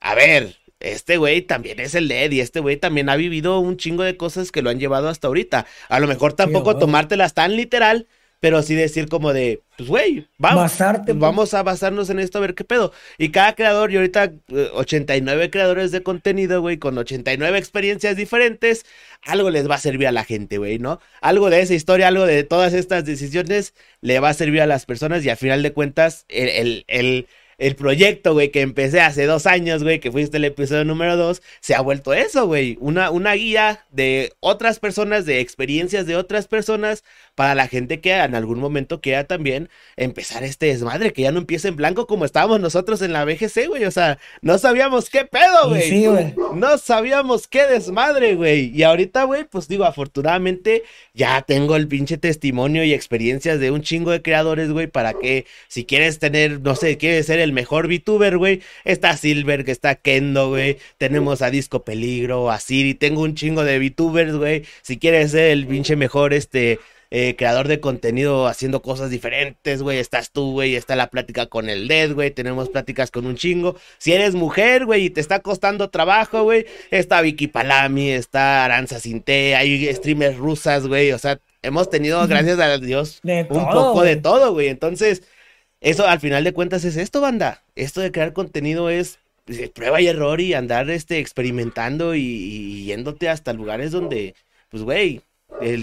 a ver, este güey también es el Dead y este güey también ha vivido un chingo de cosas que lo han llevado hasta ahorita. A lo mejor tampoco tomártelas tan literal, pero sí decir como de, pues güey, vamos, pues. vamos a basarnos en esto a ver qué pedo. Y cada creador, y ahorita 89 eh, creadores de contenido, güey, con 89 experiencias diferentes, algo les va a servir a la gente, güey, ¿no? Algo de esa historia, algo de todas estas decisiones le va a servir a las personas y al final de cuentas, el, el, el el proyecto, güey, que empecé hace dos años, güey, que fuiste el episodio número dos, se ha vuelto eso, güey. Una, una guía de otras personas, de experiencias de otras personas, para la gente que en algún momento quiera también empezar este desmadre, que ya no empiece en blanco como estábamos nosotros en la BGC, güey. O sea, no sabíamos qué pedo, güey. Sí, güey. No sabíamos qué desmadre, güey. Y ahorita, güey, pues digo, afortunadamente ya tengo el pinche testimonio y experiencias de un chingo de creadores, güey, para que si quieres tener, no sé, quieres ser el mejor VTuber, güey, está Silver, que está Kendo, güey. Tenemos a Disco Peligro, a Siri, tengo un chingo de VTubers, güey. Si quieres ser el pinche mejor, este eh, creador de contenido haciendo cosas diferentes, güey. Estás tú, güey. Está la plática con el Dead, güey. Tenemos pláticas con un chingo. Si eres mujer, güey, y te está costando trabajo, güey. Está Vicky Palami, está Aranza Sinte, hay streamers rusas, güey. O sea, hemos tenido, gracias a Dios, un poco de todo, güey. Entonces, eso al final de cuentas es esto, banda. Esto de crear contenido es pues, prueba y error y andar este, experimentando y, y yéndote hasta lugares donde, pues, güey,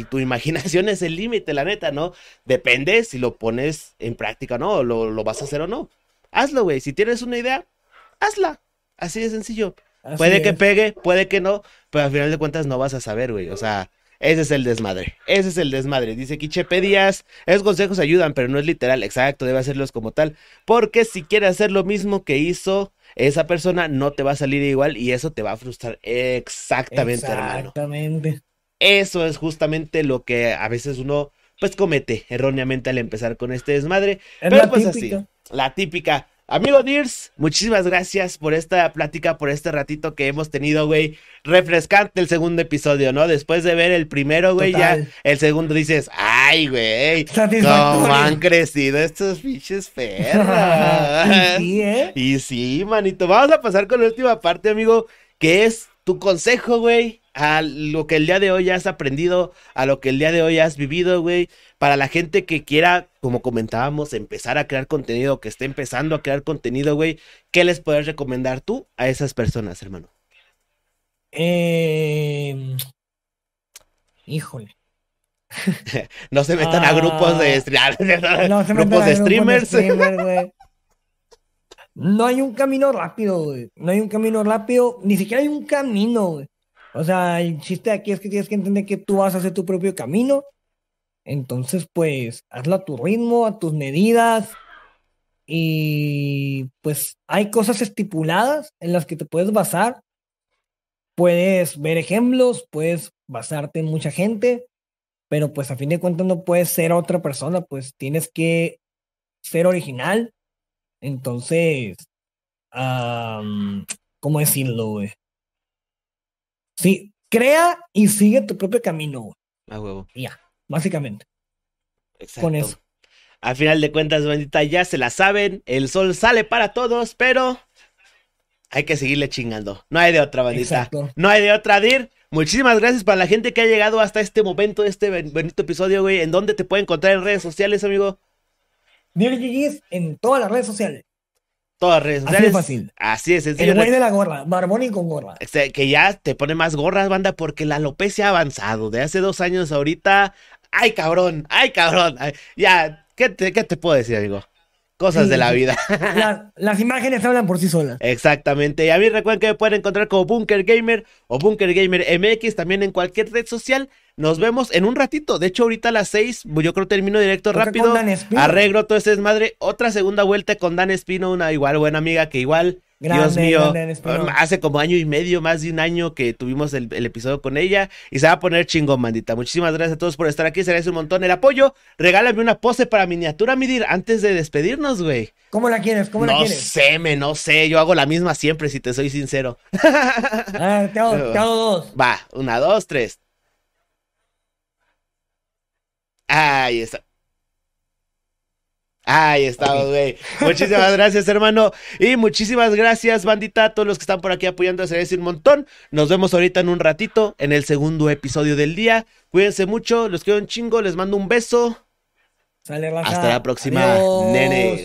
tu imaginación es el límite, la neta, ¿no? Depende si lo pones en práctica o no, lo, lo vas a hacer o no. Hazlo, güey. Si tienes una idea, hazla. Así de sencillo. puede que pegue, puede que no, pero al final de cuentas no vas a saber, güey. O sea, ese es el desmadre. Ese es el desmadre. Dice Quichepe Díaz, esos consejos ayudan, pero no es literal. Exacto, debe hacerlos como tal. Porque si quiere hacer lo mismo que hizo esa persona, no te va a salir igual y eso te va a frustrar. Exactamente, hermano. Exactamente. Eso es justamente lo que a veces uno pues comete erróneamente al empezar con este desmadre. Pero pues así, la típica. Amigo Dears, muchísimas gracias por esta plática, por este ratito que hemos tenido, güey. Refrescante el segundo episodio, ¿no? Después de ver el primero, güey, ya el segundo dices, ay, güey, cómo han crecido estos pinches perros. y sí, ¿eh? Y sí, manito. Vamos a pasar con la última parte, amigo, que es tu consejo, güey, a lo que el día de hoy has aprendido, a lo que el día de hoy has vivido, güey. Para la gente que quiera, como comentábamos, empezar a crear contenido, que esté empezando a crear contenido, güey, ¿qué les puedes recomendar tú a esas personas, hermano? Eh... Híjole. no se metan a grupos de, no se grupos de streamers. no hay un camino rápido, güey. No hay un camino rápido, ni siquiera hay un camino, güey. O sea, el chiste aquí es que tienes que entender que tú vas a hacer tu propio camino. Entonces, pues, hazlo a tu ritmo, a tus medidas. Y pues hay cosas estipuladas en las que te puedes basar. Puedes ver ejemplos, puedes basarte en mucha gente, pero pues a fin de cuentas no puedes ser otra persona, pues tienes que ser original. Entonces, ¿cómo decirlo, güey? Sí, crea y sigue tu propio camino. A huevo. Ya, básicamente. Exacto. Con eso. Al final de cuentas, bandita, ya se la saben. El sol sale para todos, pero hay que seguirle chingando. No hay de otra, bandita. Exacto. No hay de otra, Dir. Muchísimas gracias para la gente que ha llegado hasta este momento, este bonito episodio, güey. ¿En dónde te puede encontrar en redes sociales, amigo? Dirty en todas las redes sociales. Todas redes Así de fácil. Así es, El güey de la gorra, barbón y con gorra. Este, que ya te pone más gorras, banda, porque la alopecia ha avanzado. De hace dos años ahorita. ¡Ay, cabrón! ¡Ay, cabrón! Ay, ya, ¿qué te, ¿qué te puedo decir, amigo? Cosas Sí, de la vida. La- las imágenes hablan por sí solas. Exactamente. Y a mí recuerden que me pueden encontrar como Bunker Gamer o Bunker Gamer MX también en cualquier red social. Nos vemos en un ratito. De hecho, ahorita a las 6, yo creo que termino directo rápido. Arreglo todo este desmadre. Otra segunda vuelta con Dan Espino, una igual buena amiga que igual, Dios Grande, mío, grande Dan Espino. hace como año y medio, más de un año que tuvimos el, el episodio con ella. Y se va a poner chingón, mandita. Muchísimas gracias a todos por estar aquí. Se agradece un montón el apoyo. Regálame una pose para miniatura, Midir, antes de despedirnos, güey. ¿Cómo la quieres? ¿Cómo la No quieres? sé, me, no sé. Yo hago la misma siempre, si te soy sincero. Ah, te hago, te hago dos. Va, una, dos, tres. Ahí está. Ahí estamos, güey. Muchísimas gracias, hermano. Y muchísimas gracias, bandita, a todos los que están por aquí apoyando. Agradece un montón. Nos vemos ahorita en un ratito, en el segundo episodio del día. Cuídense mucho, los quiero un chingo, les mando un beso. Sale. Hasta la próxima, Adiós. nenes.